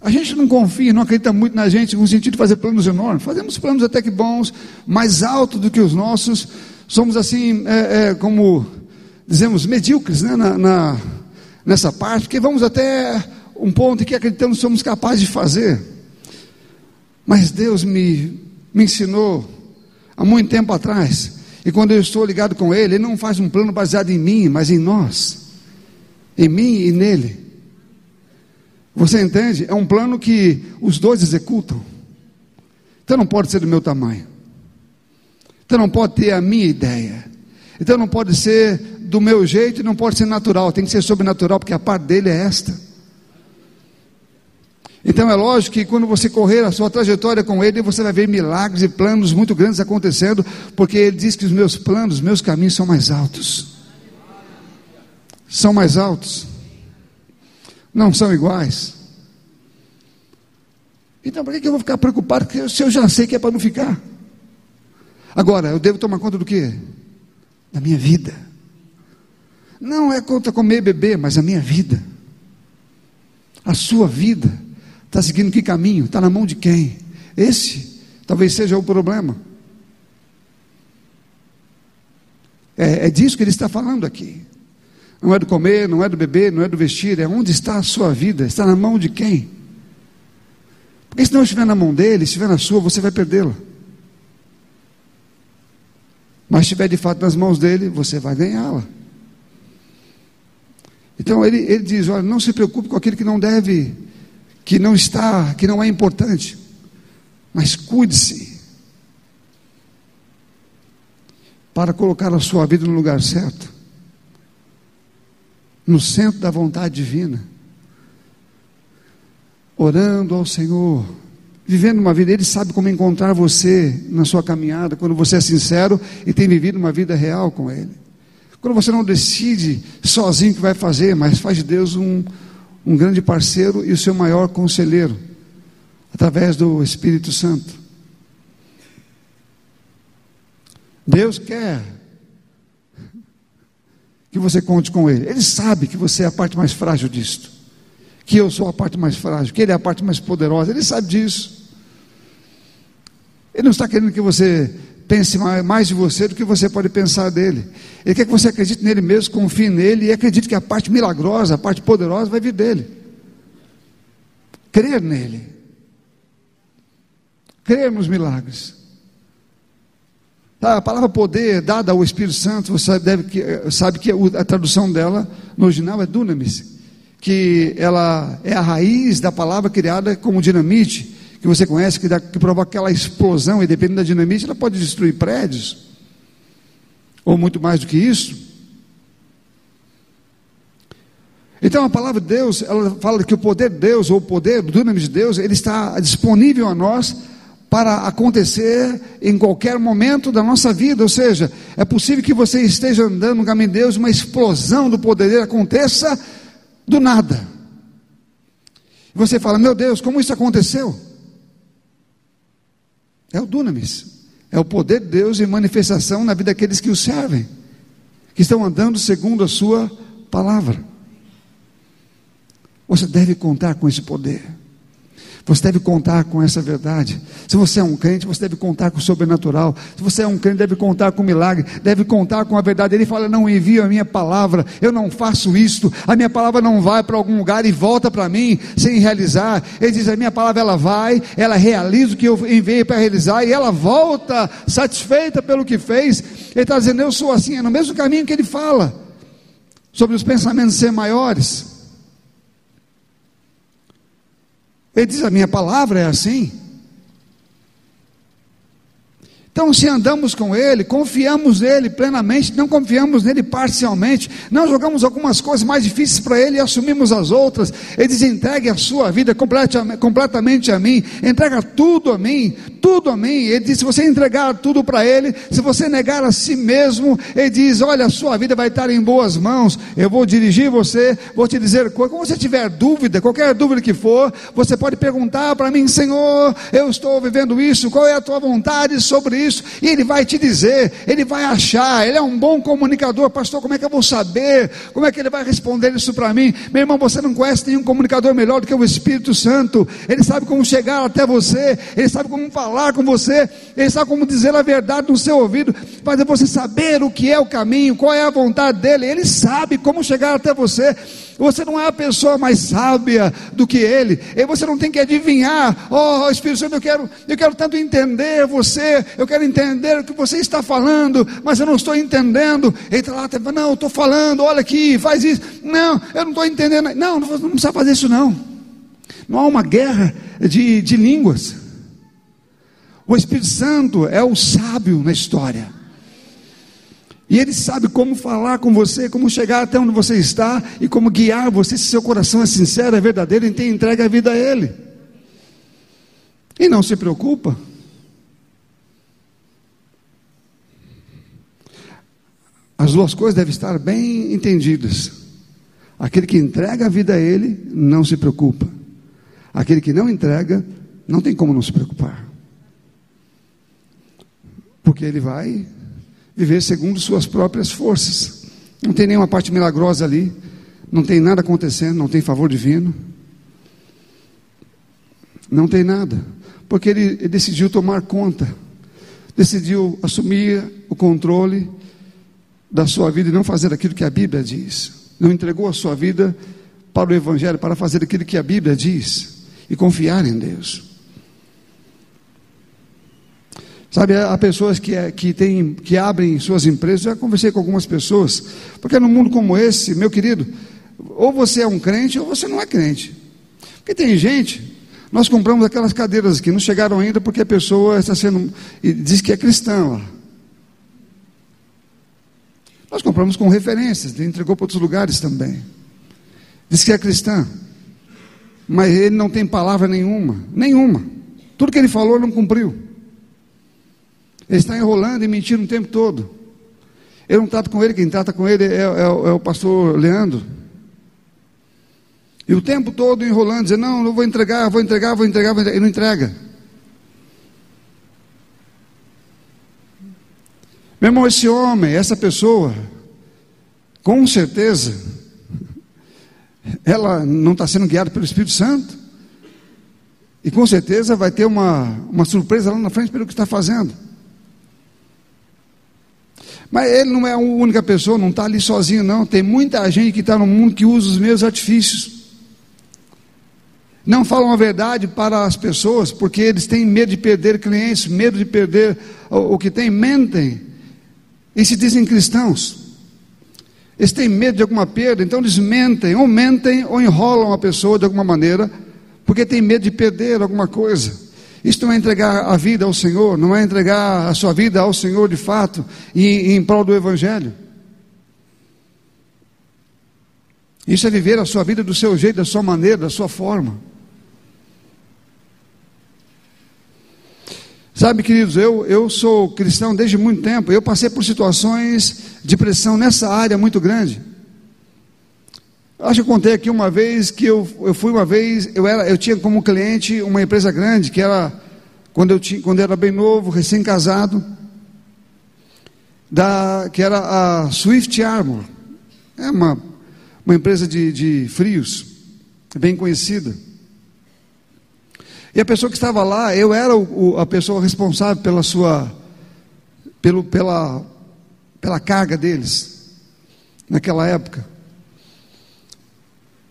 A gente não confia, não acredita muito na gente no sentido de fazer planos enormes. Fazemos planos até que bons, mais altos do que os nossos. Somos assim, é, é, como dizemos, medíocres né, na, na, nessa parte, porque vamos até um ponto que acreditamos que somos capazes de fazer. Mas Deus me, me ensinou há muito tempo atrás. E quando eu estou ligado com Ele, Ele não faz um plano baseado em mim, mas em nós. Em mim e nele. Você entende? É um plano que os dois executam. Então não pode ser do meu tamanho. Então não pode ter a minha ideia. Então não pode ser do meu jeito e não pode ser natural. Tem que ser sobrenatural, porque a parte dele é esta. Então é lógico que quando você correr a sua trajetória com Ele, você vai ver milagres e planos muito grandes acontecendo, porque Ele diz que os meus planos, os meus caminhos são mais altos. São mais altos. Não são iguais. Então, por que eu vou ficar preocupado se eu já sei que é para não ficar? Agora, eu devo tomar conta do quê? Da minha vida, Não é contra comer e beber, mas a minha vida. A sua vida está seguindo que caminho? Está na mão de quem? Esse talvez seja o problema. É, é disso que ele está falando aqui. Não é do comer, não é do beber, não é do vestir, é onde está a sua vida, está na mão de quem? Porque se não estiver na mão dele, estiver na sua, você vai perdê-la. Mas se estiver de fato nas mãos dele, você vai ganhá-la. Então ele, ele diz: olha, não se preocupe com aquilo que não deve, que não está, que não é importante, mas cuide-se para colocar a sua vida no lugar certo, no centro da vontade divina, orando ao Senhor, vivendo uma vida, Ele sabe como encontrar você na sua caminhada, quando você é sincero e tem vivido uma vida real com Ele. Quando você não decide sozinho o que vai fazer, mas faz de Deus um, um grande parceiro e o seu maior conselheiro, através do Espírito Santo. Deus quer que você conte com Ele. Ele sabe que você é a parte mais frágil disto. Que eu sou a parte mais frágil, que Ele é a parte mais poderosa. Ele sabe disso. Ele não está querendo que você pense mais de você do que você pode pensar dele. Ele quer que você acredite nele mesmo, confie nele e acredite que a parte milagrosa, a parte poderosa vai vir dele. Crer nele. Crer nos milagres. Tá, a palavra poder dada ao Espírito Santo, você deve, sabe que a tradução dela no original é dunamis, que ela é a raiz da palavra criada como dinamite que você conhece, que, dá, que provoca aquela explosão, e dependendo da dinamite, ela pode destruir prédios, ou muito mais do que isso. Então a palavra de Deus, ela fala que o poder de Deus, ou o poder do dunamis de Deus, ele está disponível a nós para acontecer em qualquer momento da nossa vida, ou seja, é possível que você esteja andando no caminho de Deus, uma explosão do poder dele aconteça do nada. Você fala, meu Deus, como isso aconteceu? É o dunamis. É o poder de Deus em manifestação na vida daqueles que o servem, que estão andando segundo a sua palavra. Você deve contar com esse poder. Você deve contar com essa verdade. Se você é um crente, você deve contar com o sobrenatural. Se você é um crente, deve contar com o milagre, deve contar com a verdade. Ele fala: Não envio a minha palavra, eu não faço isto. A minha palavra não vai para algum lugar e volta para mim sem realizar. Ele diz: A minha palavra ela vai, ela realiza o que eu enviei para realizar e ela volta satisfeita pelo que fez. Ele está dizendo: Eu sou assim, é no mesmo caminho que ele fala sobre os pensamentos ser maiores. Ele diz: A minha palavra é assim. Então, se andamos com Ele, confiamos nele plenamente, não confiamos nele parcialmente, não jogamos algumas coisas mais difíceis para Ele e assumimos as outras. Ele diz: entregue a sua vida completamente a mim, entrega tudo a mim, tudo a mim. Ele diz: se você entregar tudo para Ele, se você negar a si mesmo, Ele diz: olha, a sua vida vai estar em boas mãos. Eu vou dirigir você, vou te dizer quando você tiver dúvida, qualquer dúvida que for, você pode perguntar para mim: Senhor, eu estou vivendo isso, qual é a tua vontade sobre isso? Isso, e ele vai te dizer, ele vai achar, ele é um bom comunicador, pastor, como é que eu vou saber? Como é que ele vai responder isso para mim? Meu irmão, você não conhece nenhum comunicador melhor do que o Espírito Santo, ele sabe como chegar até você, ele sabe como falar com você, ele sabe como dizer a verdade no seu ouvido, fazer você saber o que é o caminho, qual é a vontade dele, ele sabe como chegar até você. Você não é a pessoa mais sábia do que ele. E você não tem que adivinhar. Oh, Espírito Santo, eu quero, eu quero tanto entender você. Eu quero entender o que você está falando, mas eu não estou entendendo. Está lá, não, eu estou falando. Olha aqui, faz isso. Não, eu não estou entendendo. Não, não, precisa fazer isso não. Não há uma guerra de, de línguas. O Espírito Santo é o sábio na história. E Ele sabe como falar com você, como chegar até onde você está e como guiar você se seu coração é sincero, é verdadeiro, então entrega a vida a Ele. E não se preocupa. As duas coisas devem estar bem entendidas. Aquele que entrega a vida a Ele não se preocupa. Aquele que não entrega, não tem como não se preocupar. Porque ele vai viver segundo suas próprias forças. Não tem nenhuma parte milagrosa ali. Não tem nada acontecendo, não tem favor divino. Não tem nada. Porque ele, ele decidiu tomar conta. Decidiu assumir o controle da sua vida e não fazer aquilo que a Bíblia diz. Não entregou a sua vida para o Evangelho, para fazer aquilo que a Bíblia diz e confiar em Deus. Sabe, há pessoas que, é, que, tem, que abrem suas empresas, já conversei com algumas pessoas, porque num mundo como esse, meu querido, ou você é um crente ou você não é crente. Porque tem gente, nós compramos aquelas cadeiras que não chegaram ainda porque a pessoa está sendo, diz que é cristã lá. Nós compramos com referências, entregou para outros lugares também. Diz que é cristã, mas ele não tem palavra nenhuma, nenhuma. Tudo que ele falou não cumpriu. Ele está enrolando e mentindo o tempo todo. Eu não trato com ele, quem trata com ele é, é, é o pastor Leandro. E o tempo todo enrolando, dizendo, não, não vou entregar, vou entregar, vou entregar, vou entregar. E não entrega. Meu irmão, esse homem, essa pessoa, com certeza, ela não está sendo guiada pelo Espírito Santo. E com certeza vai ter uma, uma surpresa lá na frente pelo que está fazendo. Mas ele não é a única pessoa, não está ali sozinho, não. Tem muita gente que está no mundo que usa os mesmos artifícios não falam a verdade para as pessoas, porque eles têm medo de perder clientes, medo de perder o, o que tem, mentem e se dizem cristãos. Eles têm medo de alguma perda, então eles mentem, ou mentem, ou enrolam a pessoa de alguma maneira, porque tem medo de perder alguma coisa. Isso não é entregar a vida ao Senhor, não é entregar a sua vida ao Senhor de fato, e, em prol do Evangelho. Isso é viver a sua vida do seu jeito, da sua maneira, da sua forma. Sabe, queridos, eu, eu sou cristão desde muito tempo. Eu passei por situações de pressão nessa área muito grande. Acho que eu contei aqui uma vez que eu, eu fui uma vez, eu, era, eu tinha como cliente uma empresa grande, que era, quando eu, tinha, quando eu era bem novo, recém-casado, da, que era a Swift Armor. É uma, uma empresa de, de frios, bem conhecida. E a pessoa que estava lá, eu era o, o, a pessoa responsável pela sua, pelo, pela, pela carga deles, naquela época.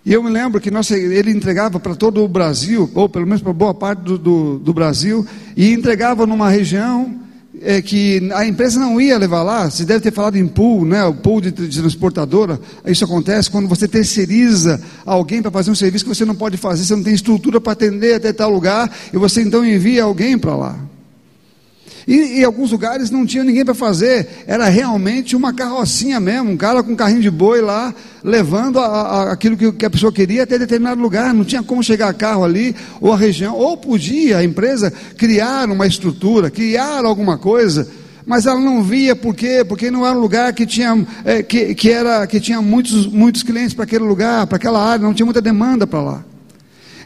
E eu me lembro que nós, ele entregava para todo o Brasil, ou pelo menos para boa parte do, do, do Brasil, e entregava numa região é que a empresa não ia levar lá, você deve ter falado em pool, né? o pool de, de transportadora, isso acontece quando você terceiriza alguém para fazer um serviço que você não pode fazer, você não tem estrutura para atender até tal lugar, e você então envia alguém para lá. E em alguns lugares não tinha ninguém para fazer, era realmente uma carrocinha mesmo, um cara com um carrinho de boi lá, levando a, a, aquilo que, que, a pessoa queria até determinado lugar, não tinha como chegar carro ali, ou a região, ou podia a empresa criar uma estrutura, criar alguma coisa, mas ela não via por quê? Porque não era um lugar que tinha, é, que, que, era, que tinha muitos, muitos clientes para aquele lugar, para aquela área, não tinha muita demanda para lá.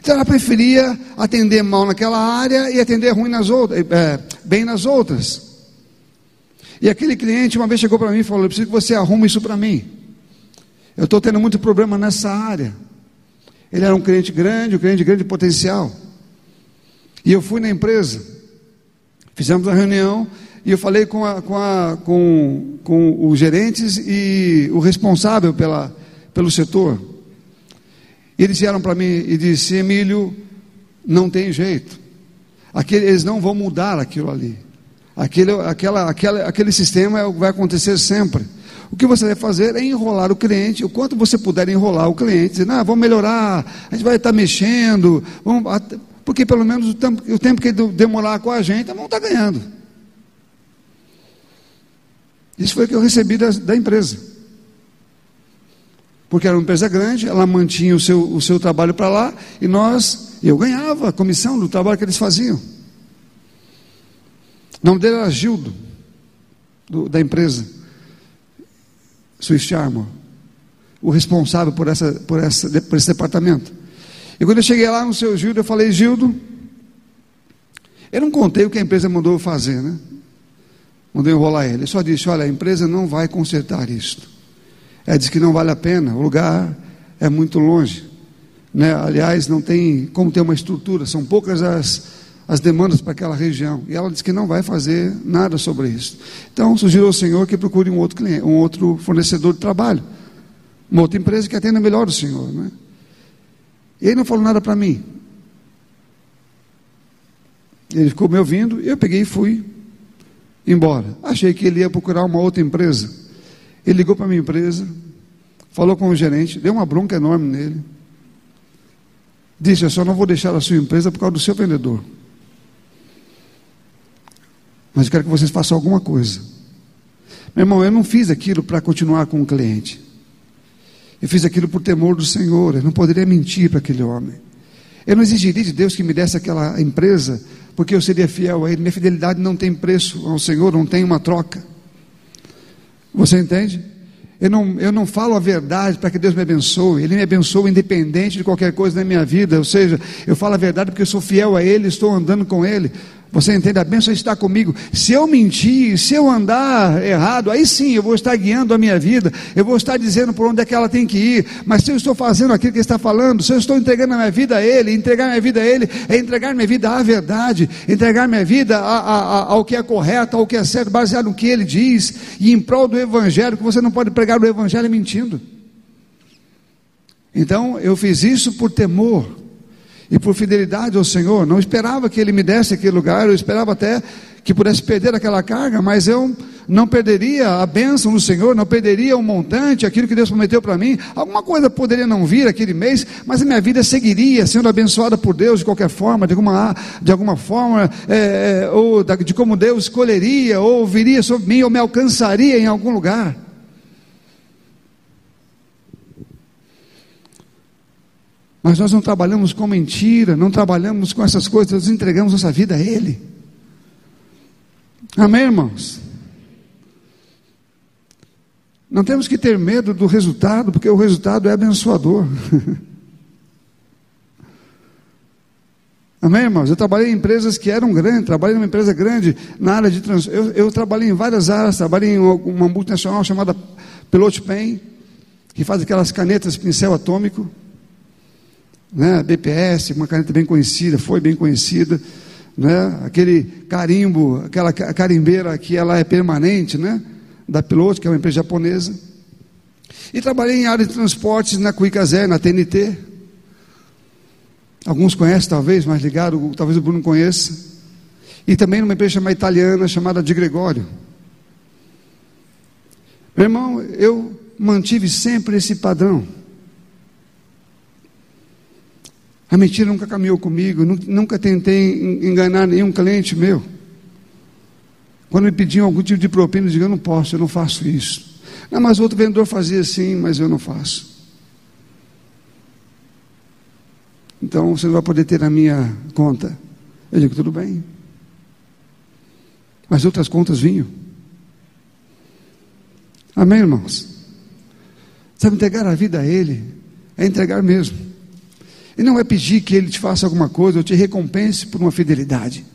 Então ela preferia atender mal naquela área e atender ruim nas outras, é, bem nas outras. E aquele cliente uma vez chegou para mim e falou: Eu preciso que você arrume isso para mim. Eu estou tendo muito problema nessa área. Ele era um cliente grande, um cliente de grande potencial. E eu fui na empresa, fizemos uma reunião e eu falei com, a, com, a, com, com os gerentes e o responsável pela, pelo setor. Eles vieram para mim e disse: Emílio, não tem jeito. Aquele, eles não vão mudar aquilo ali. Aquele, aquela, aquela, aquele sistema vai acontecer sempre. O que você vai fazer é enrolar o cliente, o quanto você puder enrolar o cliente, dizer, não, vamos melhorar, a gente vai estar mexendo, vamos, porque pelo menos o tempo, o tempo que demorar com a gente, vamos estar ganhando. Isso foi o que eu recebi da, da empresa porque era uma empresa grande, ela mantinha o seu, o seu trabalho para lá, e nós, eu ganhava a comissão do trabalho que eles faziam. O nome dele era Gildo, do, da empresa Swift Armor, o responsável por, essa, por, essa, por esse departamento. E quando eu cheguei lá no seu Gildo, eu falei, Gildo, eu não contei o que a empresa mandou eu fazer, né? Mandou enrolar ele. Eu só disse, olha, a empresa não vai consertar isto Ela disse que não vale a pena, o lugar é muito longe. Né? Aliás, não tem como ter uma estrutura, são poucas as, as demandas para aquela região. E ela disse que não vai fazer nada sobre isso. Então, sugeriu ao Senhor que procure um outro, cliente, um outro fornecedor de trabalho, uma outra empresa que atenda melhor o Senhor. Né? E ele não falou nada para mim. Ele ficou me ouvindo eu peguei e fui embora. Achei que ele ia procurar uma outra empresa. Ele ligou para a minha empresa, falou com o gerente, deu uma bronca enorme nele. Disse: Eu só não vou deixar a sua empresa por causa do seu vendedor. Mas eu quero que vocês façam alguma coisa. Meu irmão, eu não fiz aquilo para continuar com o cliente. Eu fiz aquilo por temor do Senhor. Eu não poderia mentir para aquele homem. Eu não exigiria de Deus que me desse aquela empresa, porque eu seria fiel a Ele. Minha fidelidade não tem preço ao Senhor, não tem uma troca. Você entende? Eu não, eu não falo a verdade para que Deus me abençoe. Ele me abençoa independente de qualquer coisa na minha vida. Ou seja, eu falo a verdade porque eu sou fiel a Ele, estou andando com Ele. Você entende? A bênção está comigo. Se eu mentir, se eu andar errado, aí sim eu vou estar guiando a minha vida, eu vou estar dizendo por onde é que ela tem que ir. Mas se eu estou fazendo aquilo que ele está falando, se eu estou entregando a minha vida a Ele, entregar minha vida a Ele é entregar minha vida à verdade, entregar minha vida a, a, a, ao que é correto, ao que é certo, baseado no que Ele diz, e em prol do Evangelho, que você não pode pregar o Evangelho mentindo. Então eu fiz isso por temor e por fidelidade ao Senhor. Não esperava que Ele me desse aquele lugar, eu esperava até que pudesse perder aquela carga, mas eu não perderia a bênção do Senhor, não perderia o montante, aquilo que Deus prometeu para mim. Alguma coisa poderia não vir aquele mês, mas a minha vida seguiria sendo abençoada por Deus de qualquer forma, de alguma, de alguma forma, é, é ou de como Deus escolheria, ou viria sobre mim, ou me alcançaria em algum lugar. Mas nós não trabalhamos com mentira, não trabalhamos com essas coisas, nós entregamos nossa vida a Ele. Amém, irmãos? Não temos que ter medo do resultado, porque o resultado é abençoador. Amém, irmãos? Eu trabalhei em empresas que eram grandes, trabalhei numa empresa grande na área de trans... eu, eu trabalhei em várias áreas, trabalhei em uma multinacional chamada Pilot Pen, que faz aquelas canetas pincel atômico né? BPS, uma caneta bem conhecida, foi bem conhecida, né? Aquele carimbo, aquela carimbeira que ela é permanente, né? Da Piloto, que é uma empresa japonesa. E trabalhei em área de transportes na Cuicazé, na TNT. Alguns conhecem, talvez, mais ligado, talvez o Bruno conheça. E também numa empresa chamada italiana, chamada de Gregório. Meu irmão, eu mantive sempre esse padrão. A mentira nunca caminhou comigo, nunca tentei enganar nenhum cliente meu. Quando me pediam algum tipo de propina, eu digo: Eu não posso, eu não faço isso. Não, mas outro vendedor fazia assim, mas eu não faço. Então você não vai poder ter a minha conta. Eu digo: Tudo bem. Mas outras contas vinham. Amém, irmãos? Sabe, entregar a vida a Ele é entregar mesmo. E não é pedir que Ele te faça alguma coisa ou te recompense por uma fidelidade.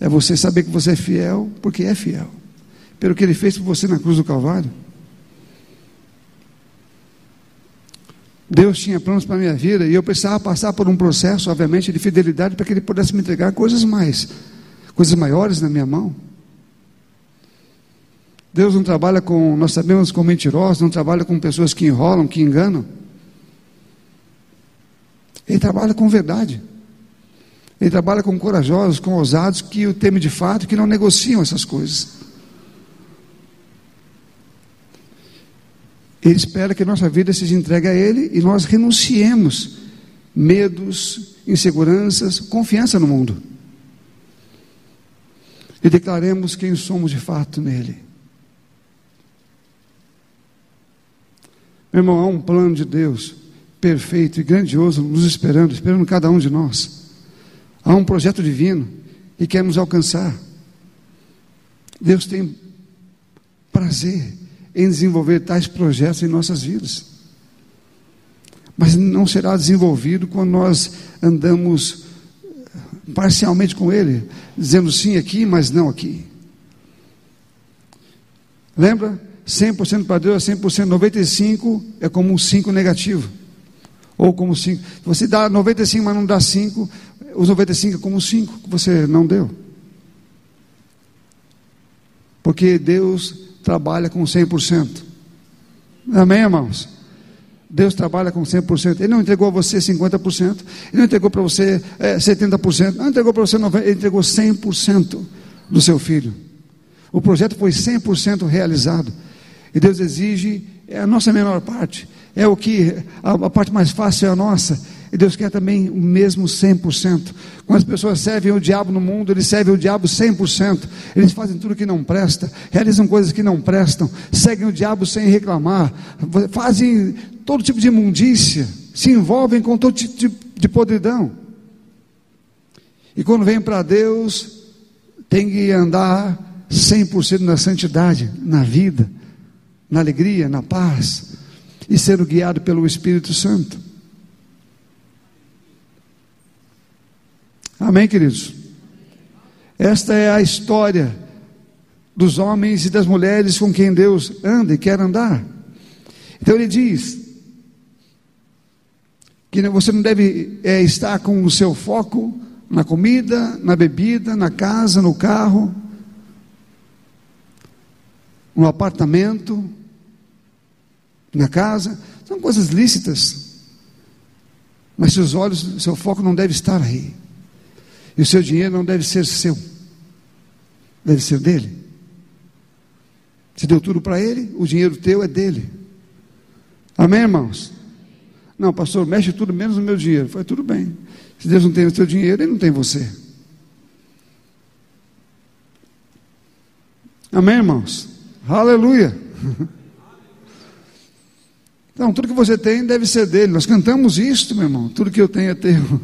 É você saber que você é fiel porque é fiel. Pelo que Ele fez por você na cruz do Calvário. Deus tinha planos para a minha vida e eu precisava passar por um processo, obviamente, de fidelidade para que Ele pudesse me entregar coisas mais, coisas maiores na minha mão. Deus não trabalha com, nós sabemos, com mentirosos, não trabalha com pessoas que enrolam, que enganam. Ele trabalha com verdade. Ele trabalha com corajosos, com ousados que o temem de fato, que não negociam essas coisas. Ele espera que nossa vida seja entregue a Ele e nós renunciemos medos, inseguranças, confiança no mundo. E declaremos quem somos de fato nele. Meu irmão, há um plano de Deus perfeito e grandioso nos esperando, esperando cada um de nós. Há um projeto divino e quer nos alcançar. Deus tem prazer em desenvolver tais projetos em nossas vidas. Mas não será desenvolvido quando nós andamos parcialmente com Ele, dizendo sim aqui, mas não aqui. Lembra? 100% para Deus é 100%, 95% é como um 5 negativo. Ou como 5. Se você dá 95, mas não dá 5, os 95 é como 5 que você não deu. Porque Deus trabalha com 100%. Amém, irmãos? Deus trabalha com 100%. Ele não entregou a você 50%, ele não entregou para você é, 70%, não entregou para você 90%, ele entregou 100% do seu filho. O projeto foi 100% realizado. E Deus exige é a nossa menor parte, é o que a, a parte mais fácil é a nossa. E Deus quer também o mesmo 100%. Quando as pessoas servem o diabo no mundo, eles servem o diabo 100%. Eles fazem tudo que não presta, realizam coisas que não prestam, seguem o diabo sem reclamar, fazem todo tipo de imundícia, se envolvem com todo tipo de, de podridão. E quando vem para Deus, tem que andar 100% na santidade, na vida, na alegria, na paz, e sendo guiado pelo Espírito Santo. Amém, queridos? Esta é a história dos homens e das mulheres com quem Deus anda e quer andar. Então ele diz que você não deve é, estar com o seu foco na comida, na bebida, na casa, no carro, no apartamento, na casa. São coisas lícitas. Mas seus olhos, seu foco não deve estar aí. E o seu dinheiro não deve ser seu, deve ser dele. Você deu tudo para ele, o dinheiro teu é dele. Amém, irmãos? Não, pastor, mexe tudo menos no meu dinheiro. Foi tudo bem. Se Deus não tem o seu dinheiro, ele não tem você. Amém, irmãos? Aleluia. Então, tudo que você tem deve ser dele. Nós cantamos isto, meu irmão. Tudo que eu tenho é teu.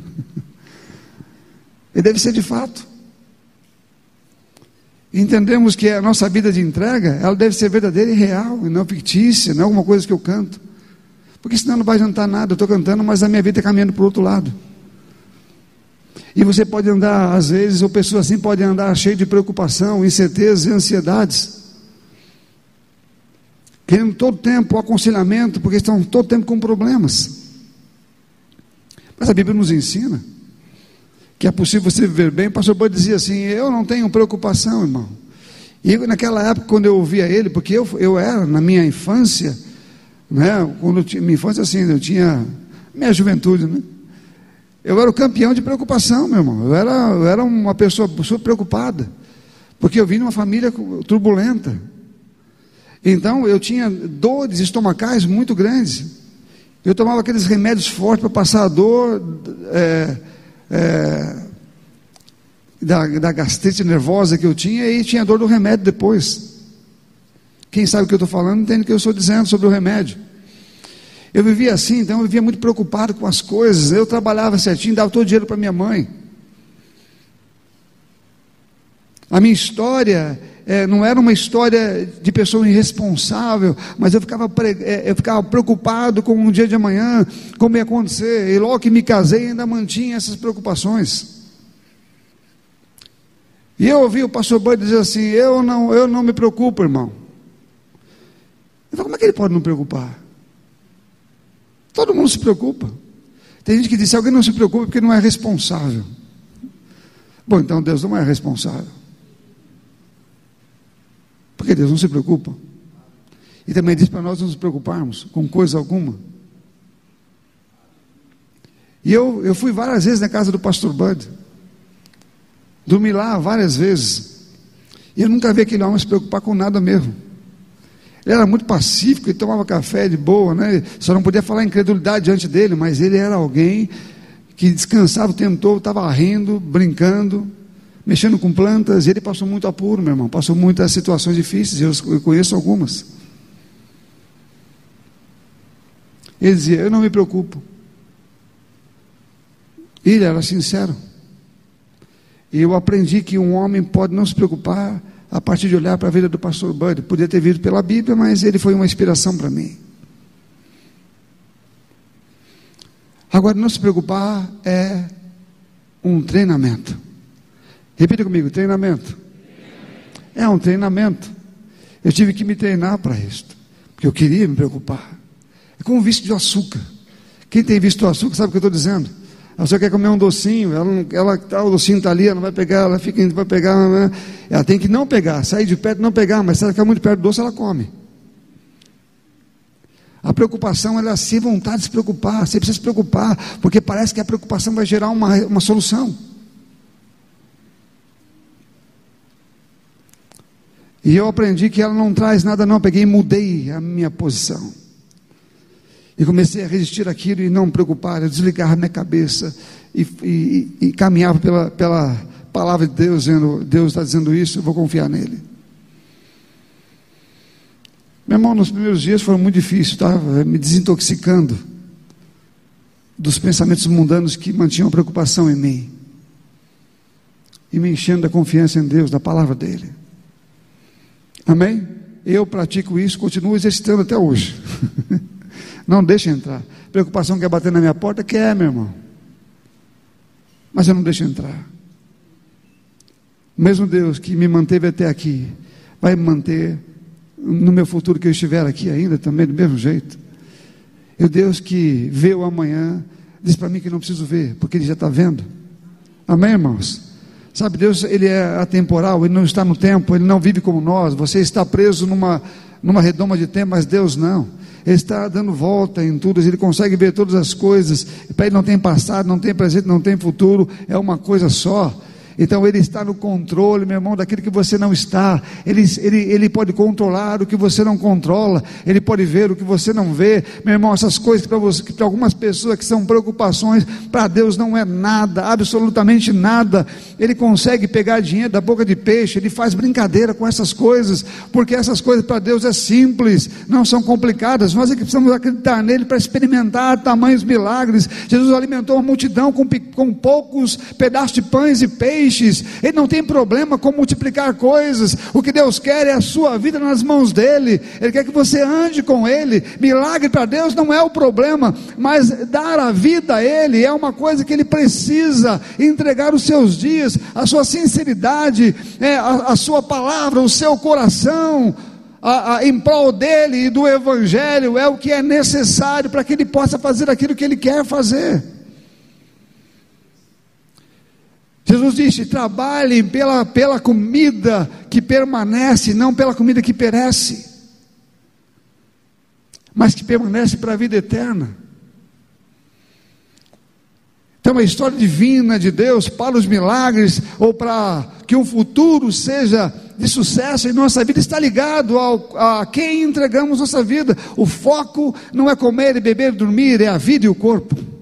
E deve ser de fato. Entendemos que a nossa vida de entrega, ela deve ser verdadeira e real, e não fictícia, não é alguma coisa que eu canto. Porque senão não vai adiantar nada, eu estou cantando, mas a minha vida está caminhando para o outro lado. E você pode andar, às vezes, ou pessoas assim podem andar cheio de preocupação, incertezas e ansiedades. Querendo todo tempo aconselhamento, porque estão todo tempo com problemas. Mas a Bíblia nos ensina que é possível você viver bem. O pastor Bud dizia assim: Eu não tenho preocupação, irmão. E naquela época, quando eu ouvia ele, porque eu, eu era, na minha infância, né, quando tinha, minha infância assim, eu tinha minha juventude, né? Eu era o campeão de preocupação, meu irmão. Eu era, eu era uma pessoa, pessoa preocupada, porque eu vim de uma família turbulenta. Então eu tinha dores estomacais muito grandes. Eu tomava aqueles remédios fortes para passar a dor. É, é, da, da gastrite nervosa que eu tinha e tinha dor do remédio depois. Quem sabe o que eu estou falando entende o que eu estou dizendo sobre o remédio. Eu vivia assim, então eu vivia muito preocupado com as coisas. Eu trabalhava certinho, dava todo o dinheiro para minha mãe. A minha história é, não era uma história de pessoa irresponsável, mas eu ficava, é, eu ficava preocupado com o dia de amanhã, como ia acontecer. E logo que me casei, ainda mantinha essas preocupações. E eu ouvi o pastor Bud dizer assim: eu não, eu não me preocupo, irmão. Eu falei, como é que ele pode não preocupar? Todo mundo se preocupa. Tem gente que diz: alguém não se preocupa, é porque não é responsável. Bom, então Deus não é responsável. Porque Deus não se preocupa. E também diz para nós não nos preocuparmos com coisa alguma. E eu, eu fui várias vezes na casa do pastor Bud. Dormi lá várias vezes. E eu nunca vi aquele homem se preocupar com nada mesmo. Ele era muito pacífico, ele tomava café de boa, né? Só não podia falar incredulidade diante dele, mas ele era alguém que descansava o tempo todo, estava rindo, brincando mexendo com plantas, e ele passou muito apuro, meu irmão, passou muitas situações difíceis, eu, conheço algumas. Ele dizia: Eu não me preocupo. Ele era sincero. E eu aprendi que um homem pode não se preocupar a partir de olhar para a vida do pastor Bud. Podia ter vindo pela Bíblia, mas ele foi uma inspiração para mim. Agora, não se preocupar é um treinamento. Repita comigo: treinamento. É um treinamento. Eu tive que me treinar para isto, porque eu queria me preocupar. É como o vício de açúcar. Quem tem visto o açúcar sabe o que eu estou dizendo. A pessoa quer comer um docinho, ela, ela tá, o docinho está ali, ela não vai pegar, ela fica, vai pegar, né? ela tem que não pegar, sair de perto não pegar, mas se ela ficar muito perto do doce, ela come. A preocupação ela é assim, vontade de se preocupar. Você precisa se preocupar, porque parece que a preocupação vai gerar uma, uma solução. E eu aprendi que ela não traz nada, não. Peguei e mudei a minha posição. E comecei a resistir aquilo e não me preocupar. Eu desligava minha cabeça e, e, e caminhava pela, pela palavra de Deus, dizendo: Deus está dizendo isso, eu vou confiar nele. Meu irmão, nos primeiros dias foram muito difíceis, estava me desintoxicando dos pensamentos mundanos que mantinham preocupação em mim e me enchendo da confiança em Deus, da palavra dele. Amém? Eu pratico isso, continuo exercitando até hoje. não deixa entrar. Preocupação quer bater na minha porta? Quer, meu irmão. Mas eu não deixo entrar. O mesmo Deus que me manteve até aqui, vai me manter no meu futuro que eu estiver aqui ainda também, do mesmo jeito. E o Deus que vê o amanhã, diz para mim que não preciso ver, porque Ele já está vendo. Amém, irmãos? Sabe, Deus, Ele é atemporal, Ele não está no tempo, Ele não vive como nós. Você está preso numa, numa redoma de tempo, mas Deus não. Ele está dando volta em tudo, Ele consegue ver todas as coisas. Para Ele não tem passado, não tem presente, não tem futuro, é uma coisa só. Então Ele está no controle, meu irmão, daquilo que você não está. Ele, ele, ele pode controlar o que você não controla. Ele pode ver o que você não vê. Meu irmão, essas coisas para você, para algumas pessoas que são preocupações, para Deus não é nada, absolutamente nada. Ele consegue pegar dinheiro da boca de peixe, ele faz brincadeira com essas coisas, porque essas coisas para Deus é simples, não são complicadas. Nós é que precisamos acreditar nele para experimentar tamanhos milagres. Jesus alimentou uma multidão com, com poucos pedaços de pães e peixes peixes, ele não tem problema com multiplicar coisas. O que Deus quer é a sua vida nas mãos dele. Ele quer que você ande com ele. Milagre para Deus não é o problema, mas dar a vida a ele é uma coisa que ele precisa entregar os seus dias, a sua sinceridade, é, a, a sua palavra, o seu coração. A, a, em prol dele e do Evangelho é o que é necessário para que ele possa fazer aquilo que ele quer fazer. Jesus disse: trabalhem pela, pela comida que permanece, não pela comida que perece, mas que permanece para a vida eterna. Então, a história divina de Deus para os milagres, ou para que um futuro seja de sucesso em nossa vida, está ligado ao, a quem entregamos nossa vida. O foco não é comer e beber e dormir, é a vida e o corpo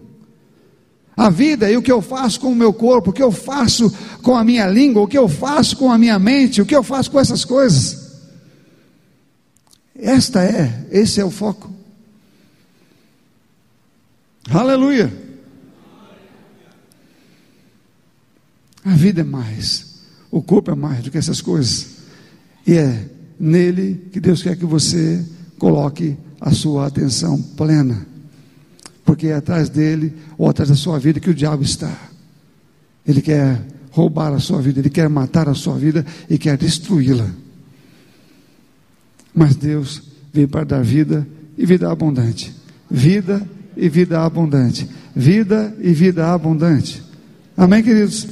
a vida e o que eu faço com o meu corpo, o que eu faço com a minha língua, o que eu faço com a minha mente, o que eu faço com essas coisas. Esta é, esse é o foco. Aleluia. A vida é mais, o corpo é mais do que essas coisas. E é nele que Deus quer que você coloque a sua atenção plena porque é atrás dele ou atrás da sua vida que o diabo está. Ele quer roubar a sua vida, ele quer matar a sua vida e quer destruí-la. Mas Deus veio para dar vida e vida abundante. Vida e vida abundante. Vida e vida abundante. Amém, queridos?